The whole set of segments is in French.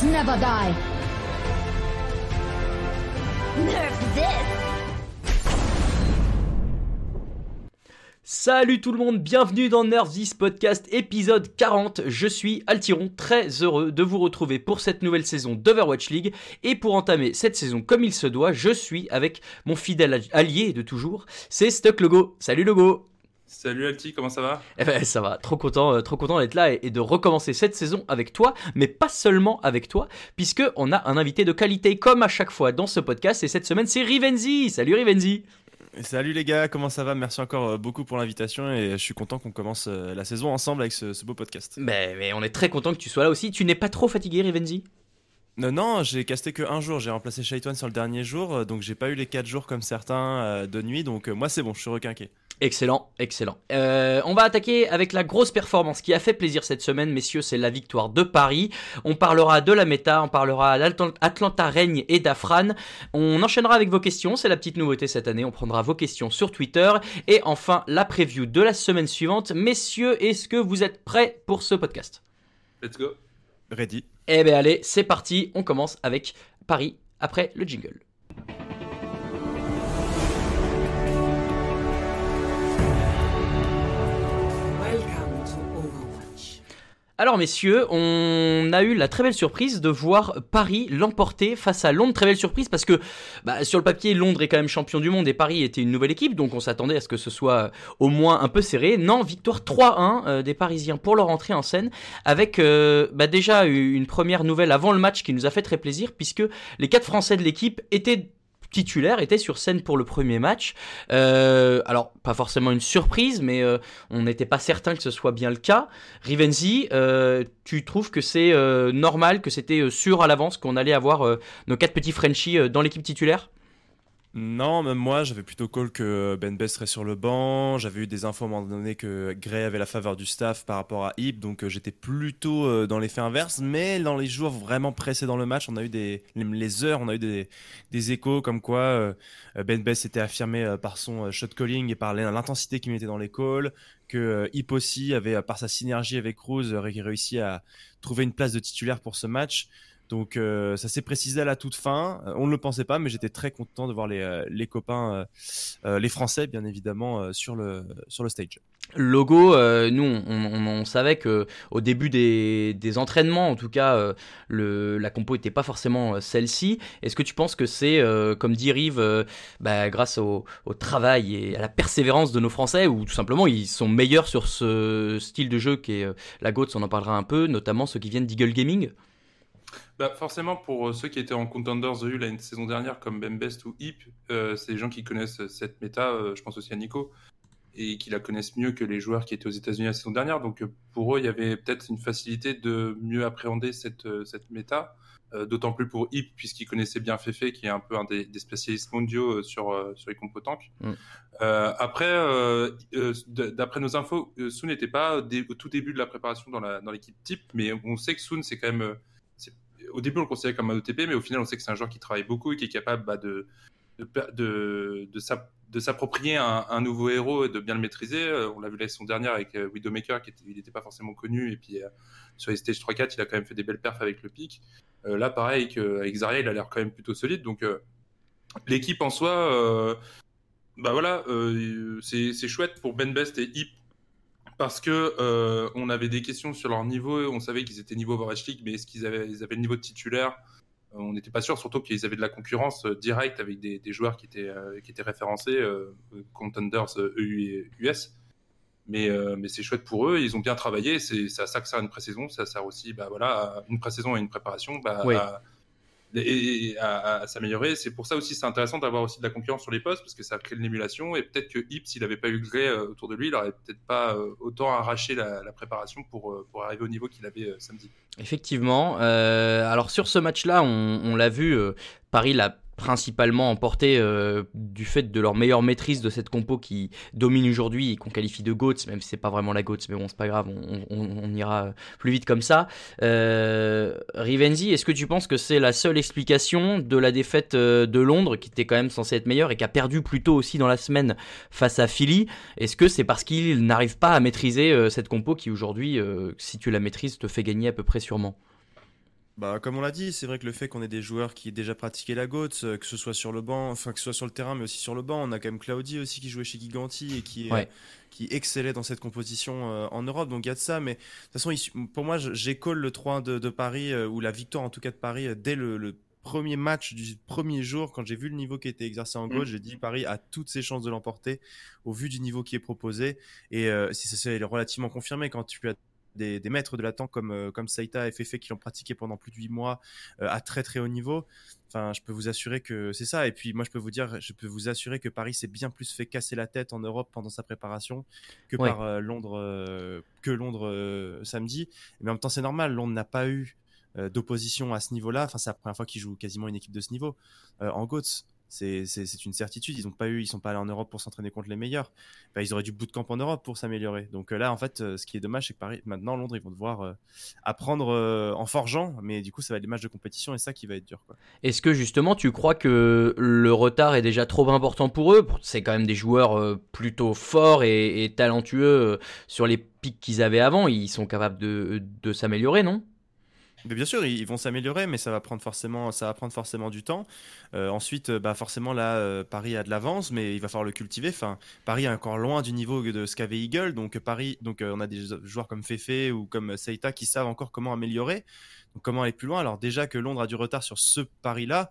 Heroes never die. Nerf this. Salut tout le monde, bienvenue dans Nerf This Podcast épisode 40. Je suis Altiron, très heureux de vous retrouver pour cette nouvelle saison d'Overwatch League. Et pour entamer cette saison comme il se doit, je suis avec mon fidèle allié de toujours, c'est Stuck Logo. Salut Logo Salut Alti, comment ça va? Eh ben ça va, trop content, euh, trop content d'être là et, de recommencer cette saison avec toi, mais pas seulement avec toi, puisque on a un invité de qualité comme à chaque fois dans ce podcast et cette semaine c'est Rivenzi. Salut Rivenzi. Salut les gars, comment ça va? Merci encore euh, beaucoup pour l'invitation et je suis content qu'on commence euh, la saison ensemble avec ce, beau podcast. Mais, mais, on est très content que tu sois là aussi. Tu n'es pas trop fatigué Rivenzi? Non, non, j'ai casté que un jour. J'ai remplacé Shaitan sur le dernier jour, donc j'ai pas eu les 4 jours comme certains de nuit. Donc moi c'est bon, je suis requinqué. Excellent, excellent. Euh, on va attaquer avec la grosse performance qui a fait plaisir cette semaine, messieurs, c'est la victoire de Paris. On parlera de la méta, on parlera d'Atlanta Règne et d'Afran. On enchaînera avec vos questions, c'est la petite nouveauté cette année. On prendra vos questions sur Twitter. Et enfin, la preview de la semaine suivante. Messieurs, est-ce que vous êtes prêts pour ce podcast? Let's go. Ready. Eh bien allez, c'est parti. On commence avec Paris après le jingle. Alors messieurs, on a eu la très belle surprise de voir Paris l'emporter face à Londres. Très belle surprise parce que bah, sur le papier, Londres est quand même champion du monde et Paris était une nouvelle équipe, donc on s'attendait à ce que ce soit au moins un peu serré. Non, victoire 3-1 euh, des Parisiens pour leur entrée en scène, avec euh, bah, déjà une première nouvelle avant le match qui nous a fait très plaisir puisque les quatre Français de l'équipe étaient titulaire était sur scène pour le premier match. Euh, alors, pas forcément une surprise, mais euh, on n'était pas certain que ce soit bien le cas. Rivenzi, euh, tu trouves que c'est normal, que c'était sûr à l'avance qu'on allait avoir nos quatre petits Frenchies dans l'équipe titulaire? Non, même moi, j'avais plutôt call que Ben Best serait sur le banc. J'avais eu des infos à un moment donné que Gray avait la faveur du staff par rapport à Hip, donc euh, j'étais plutôt euh, dans l'effet inverse. Mais dans les jours vraiment précédents le match, on a eu des les heures, on a eu des, échos comme quoi euh, Ben Best était affirmé par son shot calling et par l'intensité qu'il mettait dans les calls, que Hip aussi avait, par sa synergie avec Cruz, réussi à trouver une place de titulaire pour ce match. Donc euh, ça s'est précisé à la toute fin. Euh, on ne le pensait pas, mais j'étais très content de voir les, euh, les copains, les Français bien évidemment, sur, le, sur le stage. Logo, nous on, savait que au début des, des entraînements, en tout cas, le, la compo n'était pas forcément celle-ci. Est-ce que tu penses que c'est, comme dit Rive, bah, grâce au, au, travail et à la persévérance de nos Français, ou tout simplement ils sont meilleurs sur ce style de jeu qui est la GOATS, on en parlera un peu, notamment ceux qui viennent d'Eagle Gaming? Bah forcément, pour euh, ceux qui étaient en Contenders de la saison dernière, comme Best ou Hip, euh, c'est des gens qui connaissent cette méta, euh, je pense aussi à Nico, et qui la connaissent mieux que les joueurs qui étaient aux États-Unis la saison dernière. Donc pour eux, il y avait peut-être une facilité de mieux appréhender cette, cette méta, d'autant plus pour Hip, puisqu'il connaissait bien Fefe, qui est un peu un des, spécialistes mondiaux sur, sur les compos tanks. Mm. après, d'après nos infos, Soon n'était pas au tout début de la préparation dans l'équipe dans type, mais on sait que Soon, c'est quand même au début, on le considérait comme un OTP, mais au final, on sait que c'est un joueur qui travaille beaucoup et qui est capable bah, de, de, de, s'approprier un, nouveau héros et de bien le maîtriser. Euh, on l'a vu la saison dernière avec euh, Widowmaker, qui n'était pas forcément connu, et puis euh, sur les stage 3-4, il a quand même fait des belles perfs avec le pic. là, pareil, avec Zarya, il a l'air quand même plutôt solide. Donc, l'équipe en soi, bah voilà, c'est chouette pour Ben Best et Hip parce que euh, on avait des questions sur leur niveau. On savait qu'ils étaient niveau Overwatch League, mais est-ce qu'ils avaient, ils avaient le niveau de titulaire? Euh, On n'était pas sûr, surtout qu'ils avaient de la concurrence euh, directe avec des, joueurs qui étaient, qui étaient référencés, Contenders EU et US. Mais, mais c'est chouette pour eux, ils ont bien travaillé. C'est ça, ça que sert une pré-saison. Ça sert aussi, bah voilà, une pré-saison et une préparation. Bah, et, à, s'améliorer. C'est pour ça aussi c'est intéressant d'avoir aussi de la concurrence sur les postes parce que ça crée de l'émulation et peut-être que Hip s'il n'avait pas eu Grey euh, autour de lui, il aurait peut-être pas euh, autant arraché la, préparation pour, euh, pour arriver au niveau qu'il avait samedi. Effectivement. alors sur ce match-là, on l'a vu, Paris l'a principalement emporté euh, du fait de leur meilleure maîtrise de cette compo qui domine aujourd'hui et qu'on qualifie de GOATS, même si c'est pas vraiment la GOATS, mais bon, c'est pas grave, on, ira plus vite comme ça. Euh, Rivenzi, est-ce que tu penses que c'est la seule explication de la défaite euh, de Londres, qui était quand même censée être meilleure et qui a perdu plus tôt aussi dans la semaine face à Philly? Est-ce que c'est parce qu'ils n'arrivent pas à maîtriser cette compo qui aujourd'hui, si tu la maîtrises, te fait gagner à peu près sûrement? Bah, comme on l'a dit, c'est vrai que le fait qu'on ait des joueurs qui aient déjà pratiqué la GOAT, euh, que ce soit sur le banc, enfin que ce soit sur le terrain, mais aussi sur le banc, on a quand même Claudi aussi qui jouait chez Giganti et qui, qui excellait dans cette composition euh, en Europe. Donc il y a de ça, mais de toute façon, il- pour moi, j'école le 3-1 de, de Paris, euh, ou la victoire en tout cas de Paris, euh, dès le, le premier match du premier jour, quand j'ai vu le niveau qui était exercé en GOAT, Mm. j'ai dit Paris a toutes ses chances de l'emporter au vu du niveau qui est proposé. Et euh, si ça s'est relativement confirmé quand tu as des, des maîtres de l'attente comme, euh, comme Saïta et Fefe qui l'ont pratiqué pendant plus de 8 mois euh, à très très haut niveau. Enfin, je peux vous assurer que c'est ça. Et puis moi, je peux vous dire, je peux vous assurer que Paris s'est bien plus fait casser la tête en Europe pendant sa préparation que Ouais. par euh, Londres, euh, que Londres samedi. Mais en même temps, c'est normal. Londres n'a pas eu d'opposition à ce niveau-là. Enfin, c'est la première fois qu'ils jouent quasiment une équipe de ce niveau en GOATS. C'est une certitude. Ils ont pas eu, ils sont pas allés en Europe pour s'entraîner contre les meilleurs. Bah, ils auraient du bootcamp en Europe pour s'améliorer. Donc euh, là, en fait, euh, ce qui est dommage, c'est que Paris, maintenant, Londres, ils vont devoir euh, apprendre en forgeant. Mais du coup, ça va être des matchs de compétition et ça qui va être dur. Est-ce que justement tu crois que le retard est déjà trop important pour eux? C'est quand même des joueurs plutôt forts et, talentueux sur les pics qu'ils avaient avant. Ils sont capables de s'améliorer, non? Mais bien sûr, ils, vont s'améliorer, mais ça va prendre forcément, ça va prendre forcément du temps. Euh, ensuite, euh, bah forcément là, euh, Paris a de l'avance, mais il va falloir le cultiver. Enfin, Paris est encore loin du niveau de ce qu'avait Eagle, donc Paris, donc euh, on a des joueurs comme Fefe ou comme Seita qui savent encore comment améliorer, donc comment aller plus loin. Alors déjà que Londres a du retard sur ce Paris-là,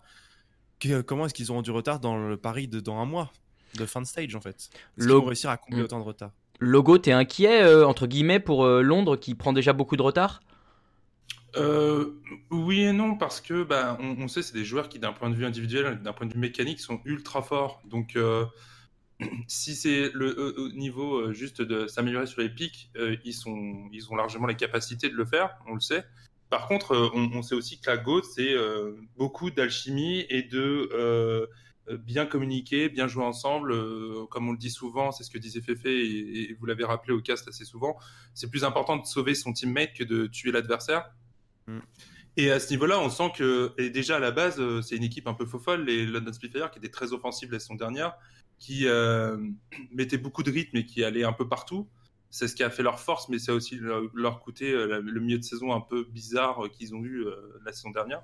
comment est-ce qu'ils auront du retard dans le Paris de dans un mois de fin de stage en fait? Est-ce qu'ils vont réussir à combler Mm. autant de retard? Logo, t'es inquiet, entre guillemets, pour Londres qui prend déjà beaucoup de retard? Euh, oui et non, parce que bah, on, on sait c'est des joueurs qui, d'un point de vue individuel, d'un point de vue mécanique, sont ultra forts. Donc, euh, si c'est le au niveau euh, juste de s'améliorer sur les pics, ils, sont, ils ont largement les capacités de le faire, on le sait. Par contre, on, sait aussi que la GOAT, c'est beaucoup d'alchimie et de bien communiquer, bien jouer ensemble. comme on le dit souvent, c'est ce que disait Fefe et, et vous l'avez rappelé au cast assez souvent. C'est plus important de sauver son teammate que de tuer l'adversaire. Mm. Et à ce niveau-là, on sent que déjà à la base, euh, c'est une équipe un peu faux folle, les London Spitfire, qui étaient très offensives la saison dernière, qui euh, mettaient beaucoup de rythme et qui allaient un peu partout. C'est ce qui a fait leur force, mais ça a aussi leur, coûté euh, le milieu de saison un peu bizarre euh, qu'ils ont eu la saison dernière.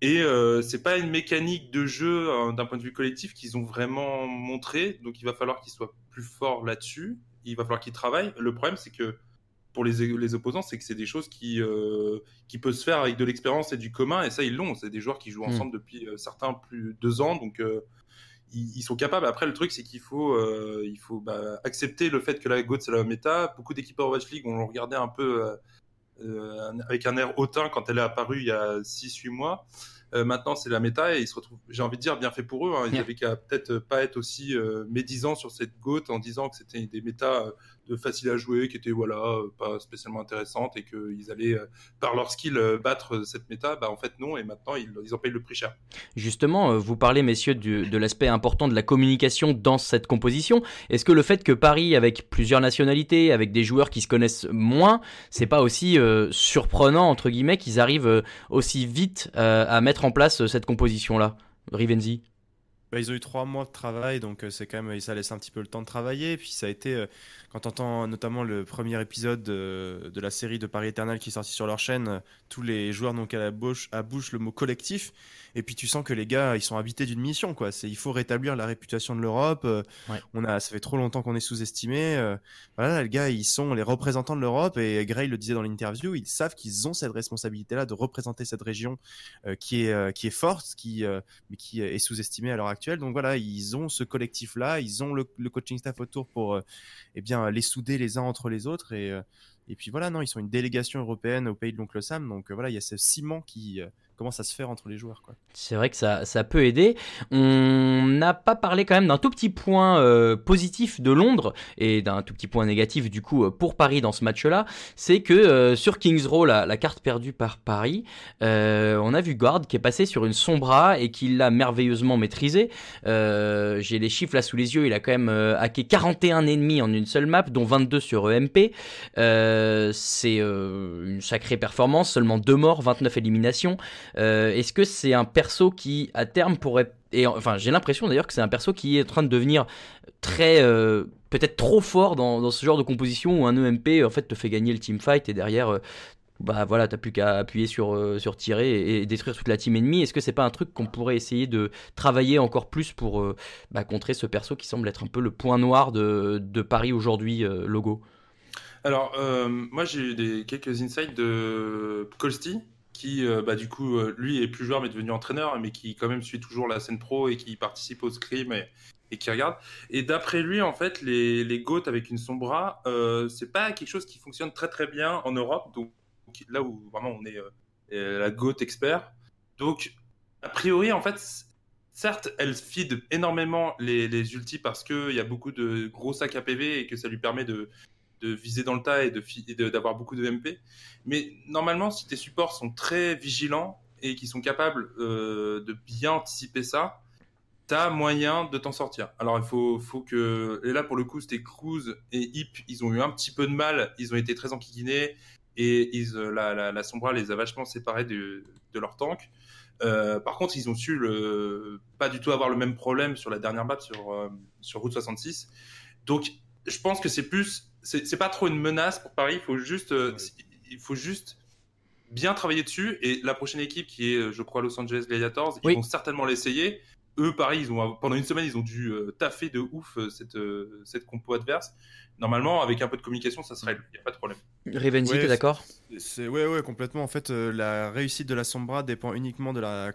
Et euh, c'est pas une mécanique de jeu hein, d'un point de vue collectif qu'ils ont vraiment montré, donc il va falloir qu'ils soient plus forts là-dessus. Il va falloir qu'ils travaillent. Le problème, c'est que pour les, les opposants, c'est que c'est des choses qui, euh, qui peuvent se faire avec de l'expérience et du commun, et ça, ils l'ont. C'est des joueurs qui jouent Mm. ensemble depuis euh, certains plus de deux ans, donc euh, ils, ils sont capables. Après, le truc, c'est qu'il faut, euh, il faut bah, accepter le fait que la GOAT, c'est la méta. Beaucoup d'équipes Overwatch League, on le regardait un peu avec un air hautain quand elle est apparue il y a 6-8 mois. Maintenant, c'est la méta et ils se retrouvent, j'ai envie de dire, bien fait pour eux. hein. Ils Ouais. avaient qu'à peut-être pas être aussi médisants sur cette GOAT en disant que c'était des méta de facile à jouer, qui étaient voilà, euh, pas spécialement intéressantes et qu'ils allaient, euh, par leur skill, euh, battre cette méta. Bah, en fait, non. Et maintenant, ils, en payent le prix cher. Justement, vous parlez, messieurs, de l'aspect important de la communication dans cette composition. Est-ce que le fait que Paris, avec plusieurs nationalités, avec des joueurs qui se connaissent moins, c'est pas aussi surprenant, entre guillemets, qu'ils arrivent aussi vite à mettre en place cette composition-là? Rivenzi Bah, ils ont eu trois mois de travail, donc euh, c'est quand ça laisse un petit peu le temps de travailler. Puis ça a été, euh, quand on entend notamment le premier épisode de, de la série de Paris Eternal qui est sorti sur leur chaîne, euh, tous les joueurs n'ont qu'à la bouche le mot collectif. Et puis tu sens que les gars, ils sont habités d'une mission, quoi. C'est, il faut rétablir la réputation de l'Europe. euh, Ouais. On a, ça fait trop longtemps qu'on est sous-estimé. euh, voilà, les gars, ils sont les représentants de l'Europe. Et Gray le disait dans l'interview, ils savent qu'ils ont cette responsabilité-là de représenter cette région euh, qui est, qui est forte, qui, mais qui est sous-estimé à l'heure actuelle. Donc voilà, ils ont ce collectif-là, ils ont le, le coaching staff autour pour eh bien, les souder les uns entre les autres. Et, et puis voilà, non, ils sont une délégation européenne au pays de l'oncle Sam. Donc euh, voilà, il y a ce ciment qui euh, commence à se faire entre les joueurs. C'est vrai que ça, ça peut aider. On n'a pas parlé quand même d'un tout petit point euh, positif de Londres et d'un tout petit point négatif du coup euh, pour Paris dans ce match-là. C'est que euh, sur Kings Row, la, carte perdue par Paris, on a vu Guard qui est passé sur une sombra et qui l'a merveilleusement maîtrisé. J'ai les chiffres là sous les yeux. Il a quand même hacké 41 ennemis en une seule map, dont 22 sur EMP. C'est une sacrée performance. Seulement deux morts, 29 éliminations. Euh, Est-ce que c'est un perso qui, à terme, pourrait. Et enfin, j'ai l'impression d'ailleurs que c'est un perso qui est en train de devenir très. euh, peut-être trop fort dans, dans ce genre de composition où un EMP en fait te fait gagner le teamfight et derrière euh, bah voilà, t'as plus qu'à appuyer sur, sur tirer et, détruire toute la team ennemie. Est-ce que c'est pas un truc qu'on pourrait essayer de travailler encore plus pour bah, contrer ce perso qui semble être un peu le point noir de, de Paris aujourd'hui, logo? Alors, moi j'ai eu des, quelques insights de Colsty, qui euh, bah, du coup, euh, lui est plus joueur mais devenu entraîneur, mais qui quand même suit toujours la scène pro et qui participe au scrim et, qui regarde. Et d'après lui, en fait, les, les GOAT avec une Sombra, euh, c'est pas quelque chose qui fonctionne très très bien en Europe, donc là où vraiment on est euh, la GOAT expert. Donc, a priori, en fait, certes, elle feed énormément les, les ultis parce qu'il y a beaucoup de gros sacs à PV et que ça lui permet de, de viser dans le tas et d'avoir beaucoup de MP. Mais normalement, si tes supports sont très vigilants et qui sont capables euh, de bien anticiper ça, t'as moyen de t'en sortir. Alors il faut, faut que... Et là, pour le coup, c'était Cruz et Hip, ils ont eu un petit peu de mal, ils ont été très enquiquinés, et ils, euh, la, la, Sombra les a vachement séparés de, de leur tank. Euh, par contre, ils ont su le, pas du tout avoir le même problème sur la dernière map sur, sur Route 66. Donc, je pense que c'est plus, c'est pas trop une menace pour Paris. Il faut juste, euh, Ouais. il faut juste bien travailler dessus. Et la prochaine équipe, qui est, je crois, Los Angeles Gladiators, Oui. ils vont certainement l'essayer. Eux, pareil, ils ont pendant une semaine, ils ont dû euh, taffer de ouf euh, cette euh, cette compo adverse. Normalement, avec un peu de communication, ça serait, il y a pas de problème. Rivenzi, Ouais, t'es d'accord? C'est ouais complètement en fait la réussite de la Sombra dépend uniquement de la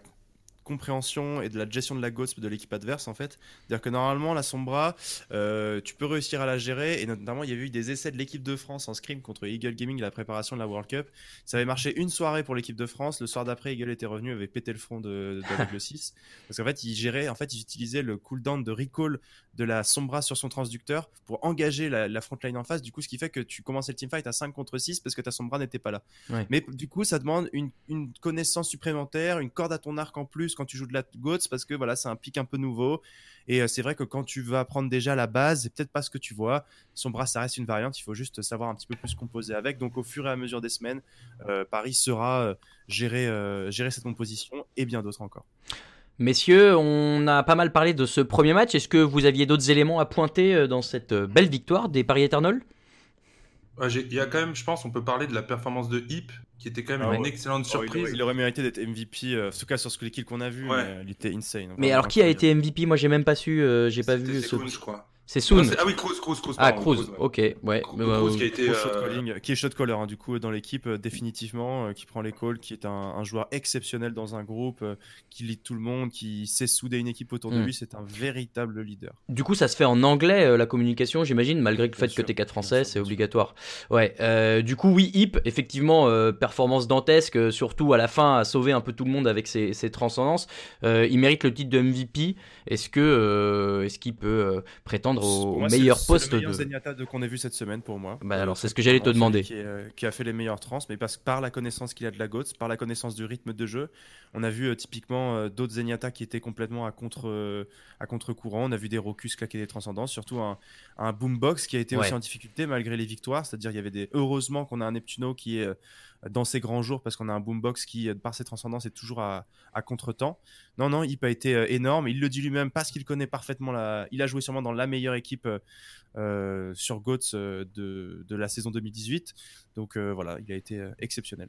compréhension et de la gestion de la GOATS de l'équipe adverse en fait. C'est-à-dire que normalement la Sombra euh, tu peux réussir à la gérer et notamment il y avait eu des essais de l'équipe de France en scrim contre Eagle Gaming la préparation de la World Cup. Ça avait marché une soirée pour l'équipe de France, le soir d'après Eagle était revenu avait pété le front de, de avec le 6 parce qu'en fait ils géraient en fait ils utilisaient le cooldown de recall de la Sombra sur son transducteur pour engager la, la frontline en face du coup ce qui fait que tu commençais le teamfight à 5 contre 6 parce que ta Sombra n'était pas là. Mais du coup, ça demande une, une connaissance supplémentaire, une corde à ton arc en plus quand tu joues de la GOATS parce que voilà, c'est un pic un peu nouveau. Et euh, c'est vrai que quand tu vas apprendre déjà la base, c'est peut-être pas ce que tu vois. Son bras, ça reste une variante. Il faut juste savoir un petit peu plus composer avec. Donc, au fur et à mesure des semaines, euh, Paris sera euh, gérer, euh, gérer cette composition et bien d'autres encore. Messieurs, on a pas mal parlé de ce premier match. Est-ce que vous aviez d'autres éléments à pointer dans cette belle victoire des Paris Ouais, Il y a quand même, je pense, on peut parler de la performance de Hip, qui était quand même Ah une ouais. excellente Oh, il, surprise. aurait, il aurait mérité d'être MVP, euh, en tout cas sur ce les kills qu'on a vu. Ouais. mais, euh, il était insane. Mais alors, qui a été MVP Moi, j'ai même pas su, euh, j'ai pas vu ce. Je crois. C'est Soon. ah oui, Cruz, Cruz, Cruz. Ah, Cruz, ouais. ok, ouais. Cruz, qui a été. Shot euh, calling, qui est shot caller hein, du coup dans l'équipe euh, définitivement, euh, qui prend les calls, qui est un, un joueur exceptionnel dans un groupe, euh, qui lead tout le monde, qui sait souder une équipe autour de Mm. lui, c'est un véritable leader. Du coup, ça se fait en anglais, euh, la communication, j'imagine, malgré le Bien fait que sûr, t'es 4 bien français, c'est obligatoire. Ouais, euh, du coup, oui, Hip, effectivement, euh, performance dantesque, surtout à la fin, à sauver un peu tout le monde avec ses, ses transcendances. Euh, il mérite le titre de MVP. Est-ce que euh, est-ce qu'il peut euh, prétendre au, Pour au moi, c'est- meilleur c'est poste le meilleur de... Qu'on ait vu cette semaine pour moi. Bah Euh, alors, c'est ce que j'allais te demander. celui Qui, est, euh, qui a fait les meilleures trans, mais parce, par la connaissance qu'il a de la GOATS, par la connaissance du rythme de jeu. On a vu euh, typiquement euh, d'autres Zenyatta qui étaient complètement à contre à contre-courant. On a vu des Rocus claquer des transcendances, surtout un, un Boombox qui a été Ouais. aussi en difficulté malgré les victoires. C'est-à-dire, il y avait des. Heureusement qu'on a un Neptuno qui est dans ses grands jours parce qu'on a un Boombox qui, euh, par ses transcendances, est toujours à, à contre-temps. Non, non, Hip a été euh, énorme. Il le dit lui-même parce qu'il connaît parfaitement la. Il a joué sûrement dans la meilleure équipe euh, sur GOATS de, la saison 2018. Donc voilà, il a été exceptionnel.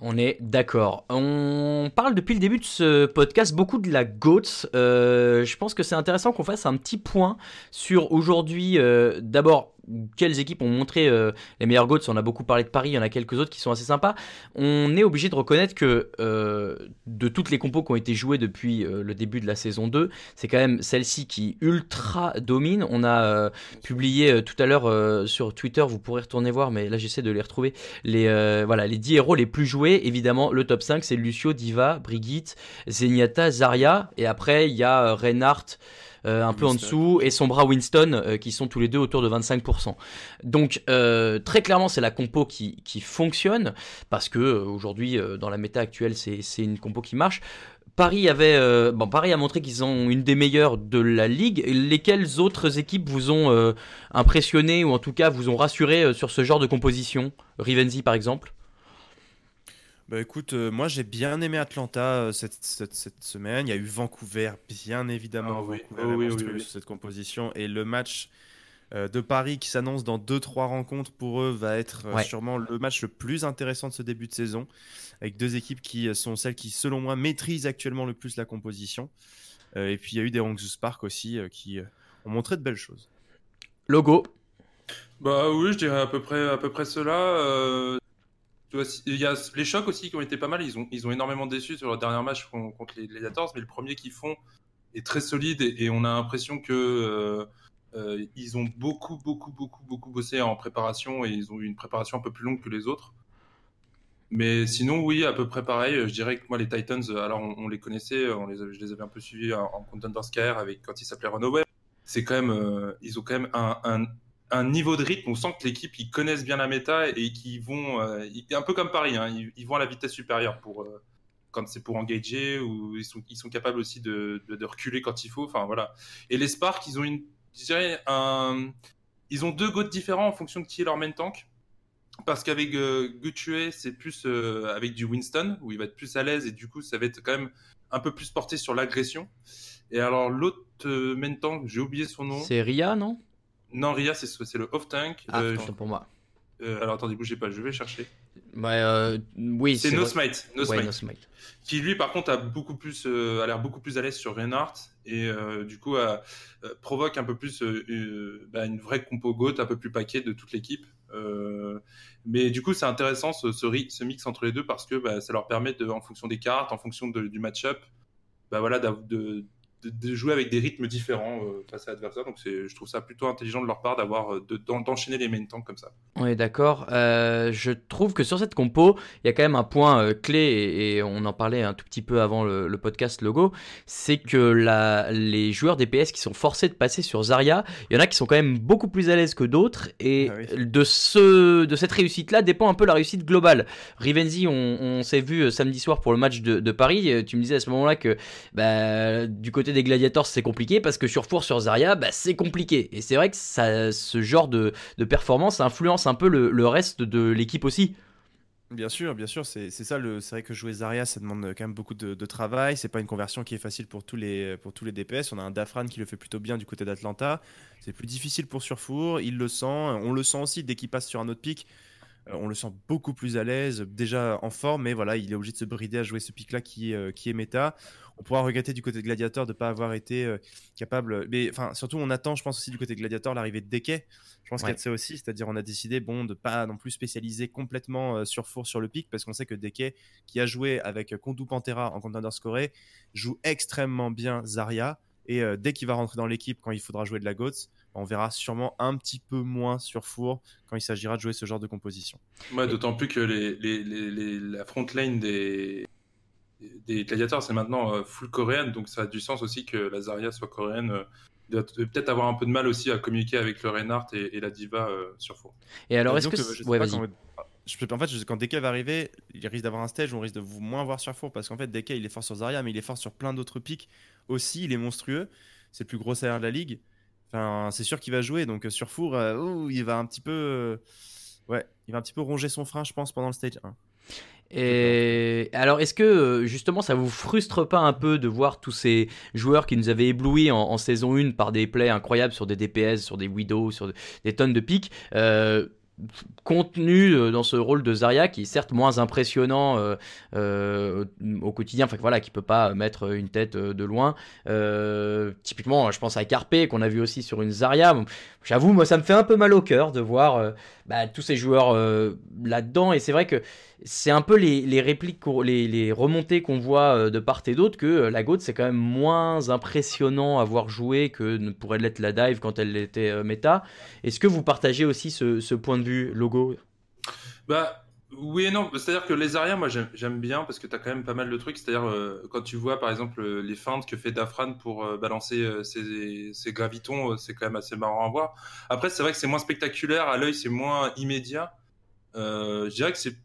On est d'accord. On parle depuis le début de ce podcast beaucoup de la GOATS. Je pense que c'est intéressant qu'on fasse un petit point sur aujourd'hui, d'abord, quelles équipes ont montré euh, les meilleures GOATS. On a beaucoup parlé de Paris, il y en a quelques autres qui sont assez sympas. On est obligé de reconnaître que euh, de toutes les compos qui ont été jouées depuis euh, le début de la saison 2, c'est quand même celle-ci qui ultra domine. On a publié tout à l'heure sur Twitter, vous pourrez retourner voir, mais là j'essaie de les retrouver les, voilà, les 10 héros les plus joués, évidemment, le top 5, c'est Lucio, Diva, Brigitte, Zenyatta, Zarya. Et après, il y a Reinhardt, euh, un peu en dessous, et Sombra Winston, euh, qui sont tous les deux autour de 25%. Donc, euh, très clairement, c'est la compo qui, qui fonctionne, parce que aujourd'hui, dans la méta actuelle, c'est c'est une compo qui marche. Paris avait, euh, bon, Paris a montré qu'ils ont une des meilleures de la ligue. Lesquelles autres équipes vous ont euh, impressionné ou en tout cas vous ont rassuré euh, sur ce genre de composition? Rivenzi par exemple? Bah écoute, euh, moi j'ai bien aimé Atlanta euh, cette, cette, cette semaine. Il y a eu Vancouver, bien évidemment. Ah oui. Vancouver Oh oui, oui, cette composition. Et le match euh, de Paris qui s'annonce dans 2-3 rencontres pour eux va être euh, Ouais. sûrement le match le plus intéressant de ce début de saison, avec deux équipes qui sont celles qui, selon moi, maîtrisent actuellement le plus la composition. Euh, et puis il y a eu des Hangzhou Spark aussi euh, qui euh, ont montré de belles choses. Logo. Bah oui, je dirais à peu près, à peu près cela. Euh, il y a les chocs aussi qui ont été pas mal. Ils ont, ils ont énormément déçu sur leur dernier match con- contre les Gladiators, mais le premier qu'ils font est très solide et, on a l'impression que euh, euh, ils ont beaucoup, beaucoup, beaucoup, beaucoup bossé en préparation et ils ont eu une préparation un peu plus longue que les autres. Mais sinon, oui, à peu près pareil. Je dirais que moi, les Titans, alors on, les connaissait, les, je les avais un peu suivis en, en Contenders Care avec quand ils s'appelaient Runaway. C'est quand même, euh, ils ont quand même un, un niveau de rythme. On sent que l'équipe, ils connaissent bien la méta et qu'ils vont, euh, un peu comme Paris, hein, ils, vont à la vitesse supérieure pour euh, quand c'est pour engager ou ils sont, capables aussi de, reculer quand il faut. Enfin voilà. Et les Sparks, ils ont une, ils ont deux goats différents en fonction de qui est leur main tank. Parce qu'avec euh, c'est plus euh, avec du Winston, où il va être plus à l'aise et du coup, ça va être quand même un peu plus porté sur l'agression. Et alors, l'autre main tank, j'ai oublié son nom. C'est Ria, non? Non, Ria, c'est le off tank. Ah, Euh, pour moi. euh, alors, attendez, bougez pas, je vais chercher. Ouais, euh, oui, C'est. No Smite. No Ouais, Smite. No Smite. qui lui par contre a beaucoup plus euh, a l'air beaucoup plus à l'aise sur Reinhardt et euh, du coup a- provoque un peu plus bah, une vraie compo GOAT un peu plus paquet de toute l'équipe mais du coup c'est intéressant ce, ce, ri- ce mix entre les deux parce que bah, ça leur permet de en fonction des cartes en fonction de- du match-up bah, voilà de, de, de jouer avec des rythmes différents euh, face à l'adversaire donc c'est je trouve ça plutôt intelligent de leur part d'avoir euh, de- d'en- d'enchaîner les main tanks comme ça On est d'accord. Euh, je trouve que sur cette compo, il y a quand même un point euh, clé, et, et on en parlait un tout petit peu avant le, le podcast logo, c'est que la, les joueurs DPS qui sont forcés de passer sur Zarya, il y en a qui sont quand même beaucoup plus à l'aise que d'autres, et Ah oui. de, ce, de cette réussite-là dépend un peu la réussite globale. Rivenzi, on, on s'est vu samedi soir pour le match de, de Paris, tu me disais à ce moment-là que bah, du côté des Gladiators c'est compliqué, parce que sur Four, sur Zarya, bah, c'est compliqué. Et c'est vrai que ça, ce genre de, de performance influence un peu le, le reste de l'équipe aussi. Bien sûr, bien sûr, c'est ça. C'est vrai que jouer Zarya, ça demande quand même beaucoup de, de travail. C'est pas une conversion qui est facile pour tous les pour tous les DPS. On a un Dafran qui le fait plutôt bien du côté d'Atlanta. C'est plus difficile pour Surfour. Il le sent. On le sent aussi dès qu'il passe sur un autre pic. Euh, On le sent beaucoup plus à l'aise, déjà en forme, mais voilà, il est obligé de se brider à jouer ce pic-là qui, est, euh, qui est méta. On pourra regretter du côté de Gladiator de ne pas avoir été euh, capable. Mais enfin, surtout, on attend, je pense aussi du côté de Gladiator, l'arrivée de Deke. Je pense qu'il y a Ouais. de ça aussi, c'est-à-dire on a décidé bon de pas non plus spécialiser complètement euh, sur Four sur le pic parce qu'on sait que Deke qui a joué avec Kondu Pantera en Contender Score joue extrêmement bien Zarya et dès qu'il va rentrer dans l'équipe quand il faudra jouer de la GOATS, on verra sûrement un petit peu moins sur Four quand il s'agira de jouer ce genre de composition. Ouais, d'autant plus que les, les, les, les- la front line des, des gladiateurs, c'est maintenant euh, full coréenne, donc ça a du sens aussi que la Zarya soit coréenne. euh, doit doit peut-être avoir un peu de mal aussi à communiquer avec le Reinhardt et, et la Diva euh, sur fond. Et alors, est-ce que. ouais, vas-y. quand- je peux- en fait, quand Deke va arriver, il risque d'avoir un stage où on risque de vous moins voir sur Four parce qu'en fait, Deke il est fort sur Zarya, mais il est fort sur plein d'autres pics aussi. Il est monstrueux. C'est le plus gros salaire de la ligue. C'est sûr qu'il va jouer. Donc euh, sur Four, euh, il va un petit peu, euh, il va un peu ronger son frein, je pense, pendant le stage 1. Et alors, est-ce que justement ça vous frustre pas un peu de voir tous ces joueurs qui nous avaient éblouis en, saison 1 par des plays incroyables sur des DPS, sur des Widows, sur de- des tonnes de pics euh, contenu euh, dans ce rôle de Zarya qui est certes moins impressionnant euh, euh, au quotidien, enfin voilà, qui peut pas mettre une tête de loin. Typiquement, je pense à Carpe qu'on a vu aussi sur une Zarya. J'avoue, moi ça me fait un peu mal au cœur de voir bah, tous ces joueurs là-dedans et c'est vrai que c'est un peu les, répliques, les, remontées qu'on voit de part et d'autre que la GOAT c'est quand même moins impressionnant à voir jouer que ne pourrait l'être la dive quand elle était méta. Est-ce que vous partagez aussi ce, ce point de vue logo Bah, oui et non. C'est-à-dire que les Arias, moi, j'aime bien parce que tu as quand même pas mal de trucs. C'est-à-dire, euh, quand tu vois, par exemple, euh, les feintes que fait Dafran pour euh, balancer ses, gravitons, c'est quand même assez marrant à voir. Après, c'est vrai que c'est moins spectaculaire. À l'œil, c'est moins immédiat. Je dirais que c'est.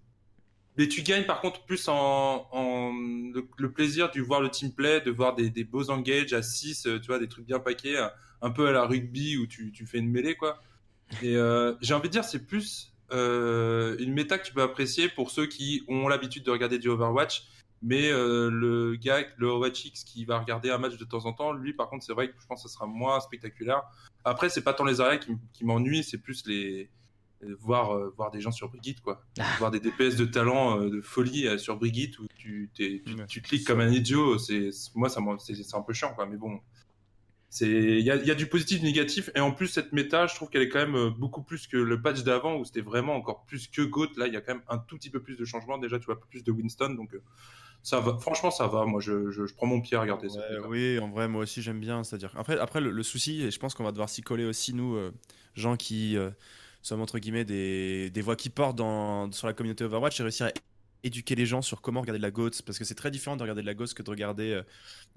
Mais tu gagnes par contre plus en, le, plaisir de voir le team play, de voir des, beaux engages à 6, tu vois, des trucs bien paquets, un- peu à la rugby où tu fais une mêlée, quoi. Et euh, j'ai envie de dire, c'est plus euh, une méta que tu peux apprécier pour ceux qui ont l'habitude de regarder du Overwatch Mais euh, le gars, le Overwatch qui va regarder un match de temps en temps, lui, par contre, c'est vrai que je pense que ce sera moins spectaculaire. Après, c'est pas tant les arrêts qui, qui m'ennuient, c'est plus les euh, voir euh, voir des gens sur Brigitte quoi, Ah. voir des DPS de talent euh, de folie sur Brigitte où tu tu, tu cliques comme un idiot. C'est moi ça c'est un peu chiant quoi, mais bon. C'est il y a, il y a du positif, du négatif et en plus cette méta, je trouve qu'elle est quand même euh, beaucoup plus que le patch d'avant où c'était vraiment encore plus que Goat. Là, il y a quand même un tout petit peu plus de changement. Déjà, tu vois plus de Winston, donc euh, ça va. Franchement, ça va. Moi, je, je, je prends mon pied à regarder Ouais, méta. oui, en vrai, moi aussi j'aime bien. C'est-à-dire, après, après le, le souci, et je pense qu'on va devoir s'y coller aussi, nous, euh, gens qui euh, sommes entre guillemets des, des voix qui portent dans, sur la communauté Overwatch, et réussir à éduquer les gens sur comment regarder de la GOATS, parce que c'est très différent de regarder de la GOATS que de regarder euh,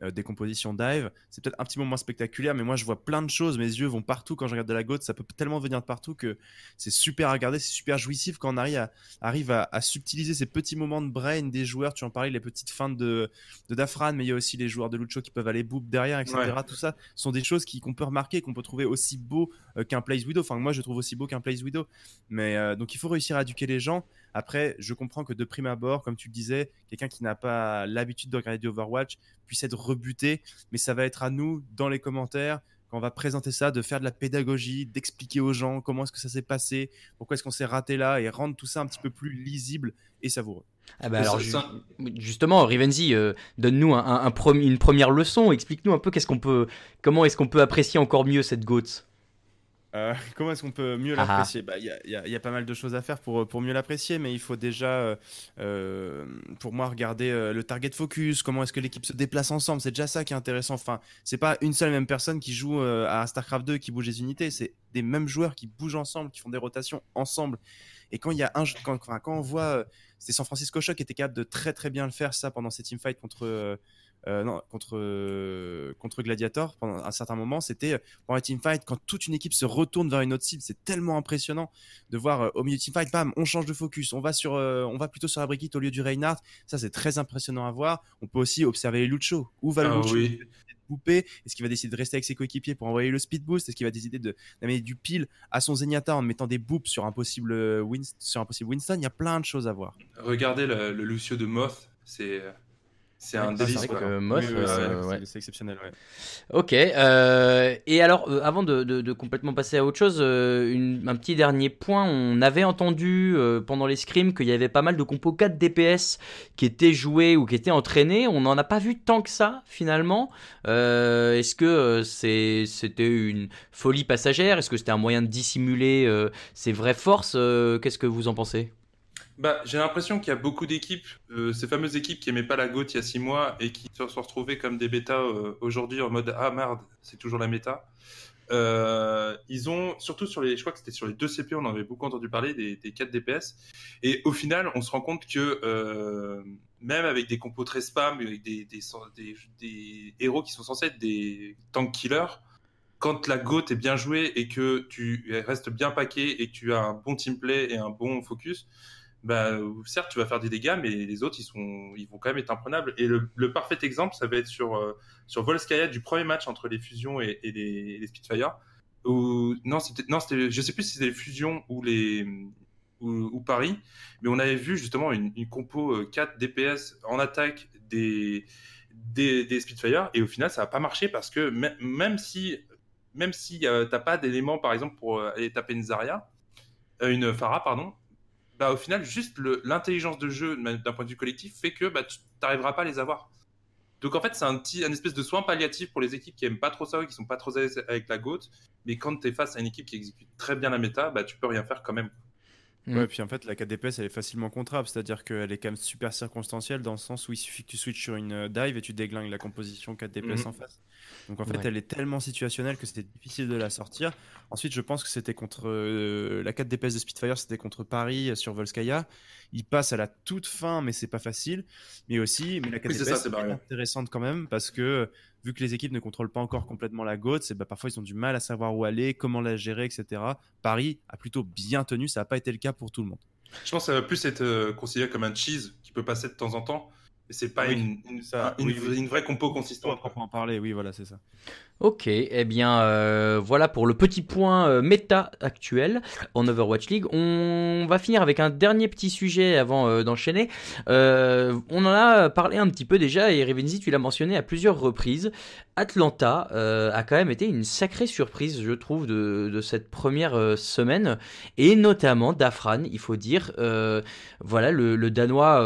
euh, des compositions dive. C'est peut-être un petit peu moins spectaculaire, mais moi je vois plein de choses, mes yeux vont partout quand je regarde de la GOATS, ça peut tellement venir de partout que c'est super à regarder, c'est super jouissif quand on arrive à, arrive à, à subtiliser ces petits moments de brain des joueurs. Tu en parlais, les petites feintes de, de Dafran, mais il y a aussi les joueurs de Lucho qui peuvent aller boop derrière, etc. Ouais. Tout ça sont des choses qu'on peut remarquer, qu'on peut trouver aussi beau euh, qu'un Plays Widow. Enfin, moi, je trouve aussi beau qu'un Plays Widow. Mais euh, donc, il faut réussir à éduquer les gens. Après, je comprends que de prime abord, comme tu le disais, quelqu'un qui n'a pas l'habitude de regarder du Overwatch puisse être rebuté. Mais ça va être à nous, dans les commentaires, quand on va présenter ça, de faire de la pédagogie, d'expliquer aux gens comment est-ce que ça s'est passé, pourquoi est-ce qu'on s'est raté là, et rendre tout ça un petit peu plus lisible et savoureux. Ah bah alors ça- ju- ça- justement, Rivenzi, euh, donne-nous un, un- un premi- une première leçon. Explique-nous un peu qu'est-ce qu'on peut, comment est-ce qu'on peut apprécier encore mieux cette GOATS. Euh, comment est-ce qu'on peut mieux Ah ah. l'apprécier Bah, Il y, a- y y pas mal de choses à faire pour, pour mieux l'apprécier, mais il faut déjà, euh, euh, pour moi, regarder euh, le target focus, comment est-ce que l'équipe se déplace ensemble. C'est déjà ça qui est intéressant. Enfin, c'est pas une seule même personne qui joue euh, à StarCraft 2 qui bouge les unités, c'est des mêmes joueurs qui bougent ensemble, qui font des rotations ensemble. Et quand il y a un, quand, quand on voit, euh, c'était San Francisco Shock qui était capable de très très bien le faire ça pendant ces teamfights contre. Euh, non, contre, euh, contre Gladiator pendant un certain moment, c'était euh, pendant les teamfights, quand toute une équipe se retourne vers une autre cible, c'est tellement impressionnant de voir au milieu de teamfight, bam, on change de focus, on va sur, on va plutôt sur la Brigitte au lieu du Reinhardt. Ça, c'est très impressionnant à voir. On peut aussi observer les Lucho. Où va le Ah Lucho? oui. Est-ce qu'il va décider de rester avec ses coéquipiers pour envoyer le speed boost? Est-ce qu'il va décider de d'amener du pile à son Zenyatta en mettant des boops sur un possible Winst- sur un possible Winston? Il y a plein de choses à voir. Regardez le, le Lucio de Moth, c'est c'est un Ouais, délice. c'est- euh, c'est exceptionnel. ouais. Ok. euh, et alors, euh, avant de, de- de complètement passer à autre chose, euh, une- un petit dernier point. On avait entendu pendant les scrims qu'il y avait pas mal de compos 4 DPS qui étaient joués ou qui étaient entraînés. On n'en a pas vu tant que ça finalement. Est-ce que c'est- c'était une folie passagère? Est-ce que c'était un moyen de dissimuler ses vraies forces? Qu'est-ce que vous en pensez? Bah, j'ai l'impression qu'il y a beaucoup d'équipes, euh, ces fameuses équipes qui aimaient pas la GOAT il y a six mois et qui se sont retrouvées comme des bêtas euh, aujourd'hui en mode ah merde, c'est toujours la méta. Euh, ils ont, surtout sur les, je crois que c'était sur les deux CP, on en avait beaucoup entendu parler des, des 4 DPS. Et au final, on se rend compte que même avec des compos très spam, avec des, héros qui sont censés être des tank killers, quand la GOAT est bien jouée et que tu restes bien paqué et que tu as un bon team play et un bon focus, bah, certes, tu vas faire des dégâts, mais les autres, ils, sont, ils vont quand même être imprenables. Et le, parfait exemple, ça va être sur, euh, sur Volskaya du premier match entre les fusions et, les, les Spitfire. Non, c'était, non, c'était, je sais plus si c'était les fusions ou les ou, Paris, mais on avait vu justement une, compo euh, 4 DPS en attaque des, des, des et au final, ça n'a pas marché parce que même, si même si euh, t'as pas d'éléments, par exemple, pour euh, aller taper une Zarya, euh, une Farah, pardon, bah, au final, juste l'intelligence de jeu d'un point de vue collectif fait que bah, tu n'arriveras pas à les avoir. Donc en fait, c'est un espèce de soin palliatif pour les équipes qui aiment pas trop ça, qui sont pas trop avec la GOAT. Mais quand tu es face à une équipe qui exécute très bien la méta, bah, tu peux rien faire quand même. Mm. Ouais, puis en fait, la 4 DPS, elle est facilement contrable, c'est-à-dire qu'elle est quand même super circonstancielle dans le sens où il suffit que tu switches sur une euh, dive et tu déglingues la composition 4 DPS Mhm. en face. Donc en fait, Ouais. elle est tellement situationnelle que c'était difficile de la sortir. Ensuite, je pense que c'était contre euh, la 4 DPS de Spitfire, c'était contre Paris euh, sur Volskaya. Il passe à la toute fin, mais c'est pas facile. Mais aussi, mais la 4 Oui, ça, barré. intéressante quand même parce que vu que les équipes ne contrôlent pas encore complètement la GOAT, c'est bah, parfois ils ont du mal à savoir où aller, comment la gérer, etc. Paris a plutôt bien tenu, ça n'a pas été le cas pour tout le monde. Je pense que ça va plus être euh, considéré comme un cheese qui peut passer de temps en temps. C'est pas Oui, une, une, ça, une, oui, oui. une vraie compo On consistante. va proprement parler, oui, voilà, c'est ça. Ok, eh bien euh, voilà pour le petit point euh, méta actuel en Overwatch League. On va finir avec un dernier petit sujet avant euh, d'enchaîner. Euh, on en a parlé un petit peu déjà et Revenzi, tu l'as mentionné à plusieurs reprises. Atlanta euh, a quand même été une sacrée surprise, je trouve, de, cette première euh, semaine et notamment Dafran, il faut dire. Euh, voilà le, Danois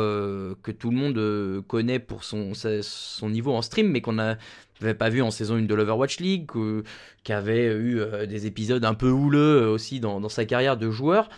que tout le monde connaît pour son, son niveau en stream, mais qu'on n'avait pas vu en saison 1 de l'Overwatch League, qui avait eu des épisodes un peu houleux aussi dans, sa carrière de joueur.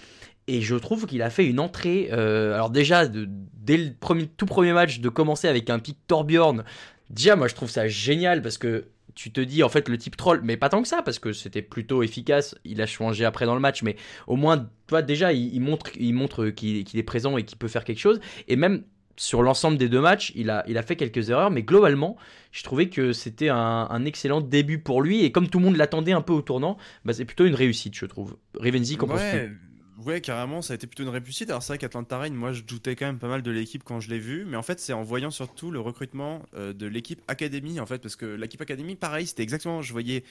Et je trouve qu'il a fait une entrée. alors, déjà, dès le tout premier match, de commencer avec un pic Torbjorn, déjà, moi je trouve ça génial parce que tu te dis en fait le type troll, mais pas tant que ça parce que c'était plutôt efficace. Il a changé après dans le match, mais au moins, tu vois, déjà, il, montre, il montre qu'il qu'il est présent et qu'il peut faire quelque chose. Et même sur l'ensemble des deux matchs, il a, fait quelques erreurs, mais globalement, je trouvais que c'était un, excellent début pour lui. Et comme tout le monde l'attendait un peu au tournant, bah, c'est plutôt une réussite, je trouve. Rivenzi, qu'en penses-tu? Ouais, carrément, ça a été plutôt une réussite. Alors c'est vrai qu'Atlanta Reign, moi je doutais quand même pas mal de l'équipe quand je l'ai vu, mais en fait c'est en voyant surtout le recrutement euh, de l'équipe Academy en fait, parce que l'équipe Academy, pareil, c'était exactement, je voyais,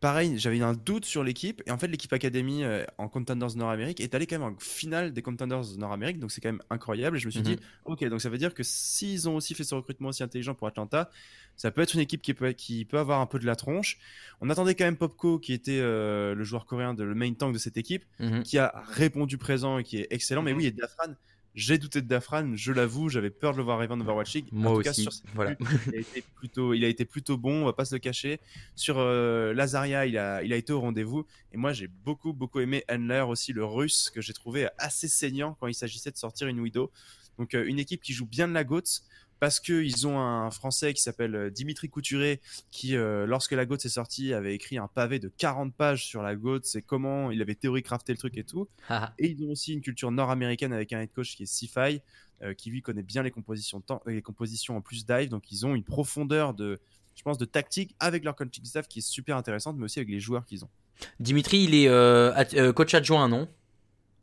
pareil, j'avais un doute sur l'équipe, et en fait l'équipe Academy euh, en Contenders Nord-Amérique est allée quand même en finale des Contenders Nord-Amérique, donc c'est quand même incroyable, et je me suis Mhm. dit, ok, donc ça veut dire que s'ils ont aussi fait ce recrutement aussi intelligent pour Atlanta, ça peut être une équipe qui peut, qui peut avoir un peu de la tronche. On attendait quand même Popko, qui était euh, le joueur coréen, de, le main tank de cette équipe Mhm. qui a répondu présent et qui est excellent. Mais Mhm. oui, et Dafran, j'ai douté de Dafran, je l'avoue, j'avais peur de le voir arriver en Overwatch League. Moi en tout aussi, cas, sur cette voilà. il, a été plutôt, il a été plutôt bon, on va pas se le cacher. Sur euh, Lazaria, il a, il a été au rendez-vous. Et moi, j'ai beaucoup, beaucoup aimé Handler aussi, le russe, que j'ai trouvé assez saignant quand il s'agissait de sortir une Widow. Donc, euh, une équipe qui joue bien de la GOATS. Parce qu'ils ont un Français qui s'appelle euh, Dimitri Couturé, qui, euh, lorsque la GOATS est sortie, avait écrit un pavé de 40 pages sur la GOATS et comment il avait théorie crafté le truc et tout. Haha. Et ils ont aussi une culture nord-américaine avec un head coach qui est Sci-Fi, euh, qui lui connaît bien les compositions, les en plus dive. Donc ils ont une profondeur de, je pense, de tactique avec leur coaching staff qui est super intéressante, mais aussi avec les joueurs qu'ils ont. Dimitri, il est euh, coach adjoint, non?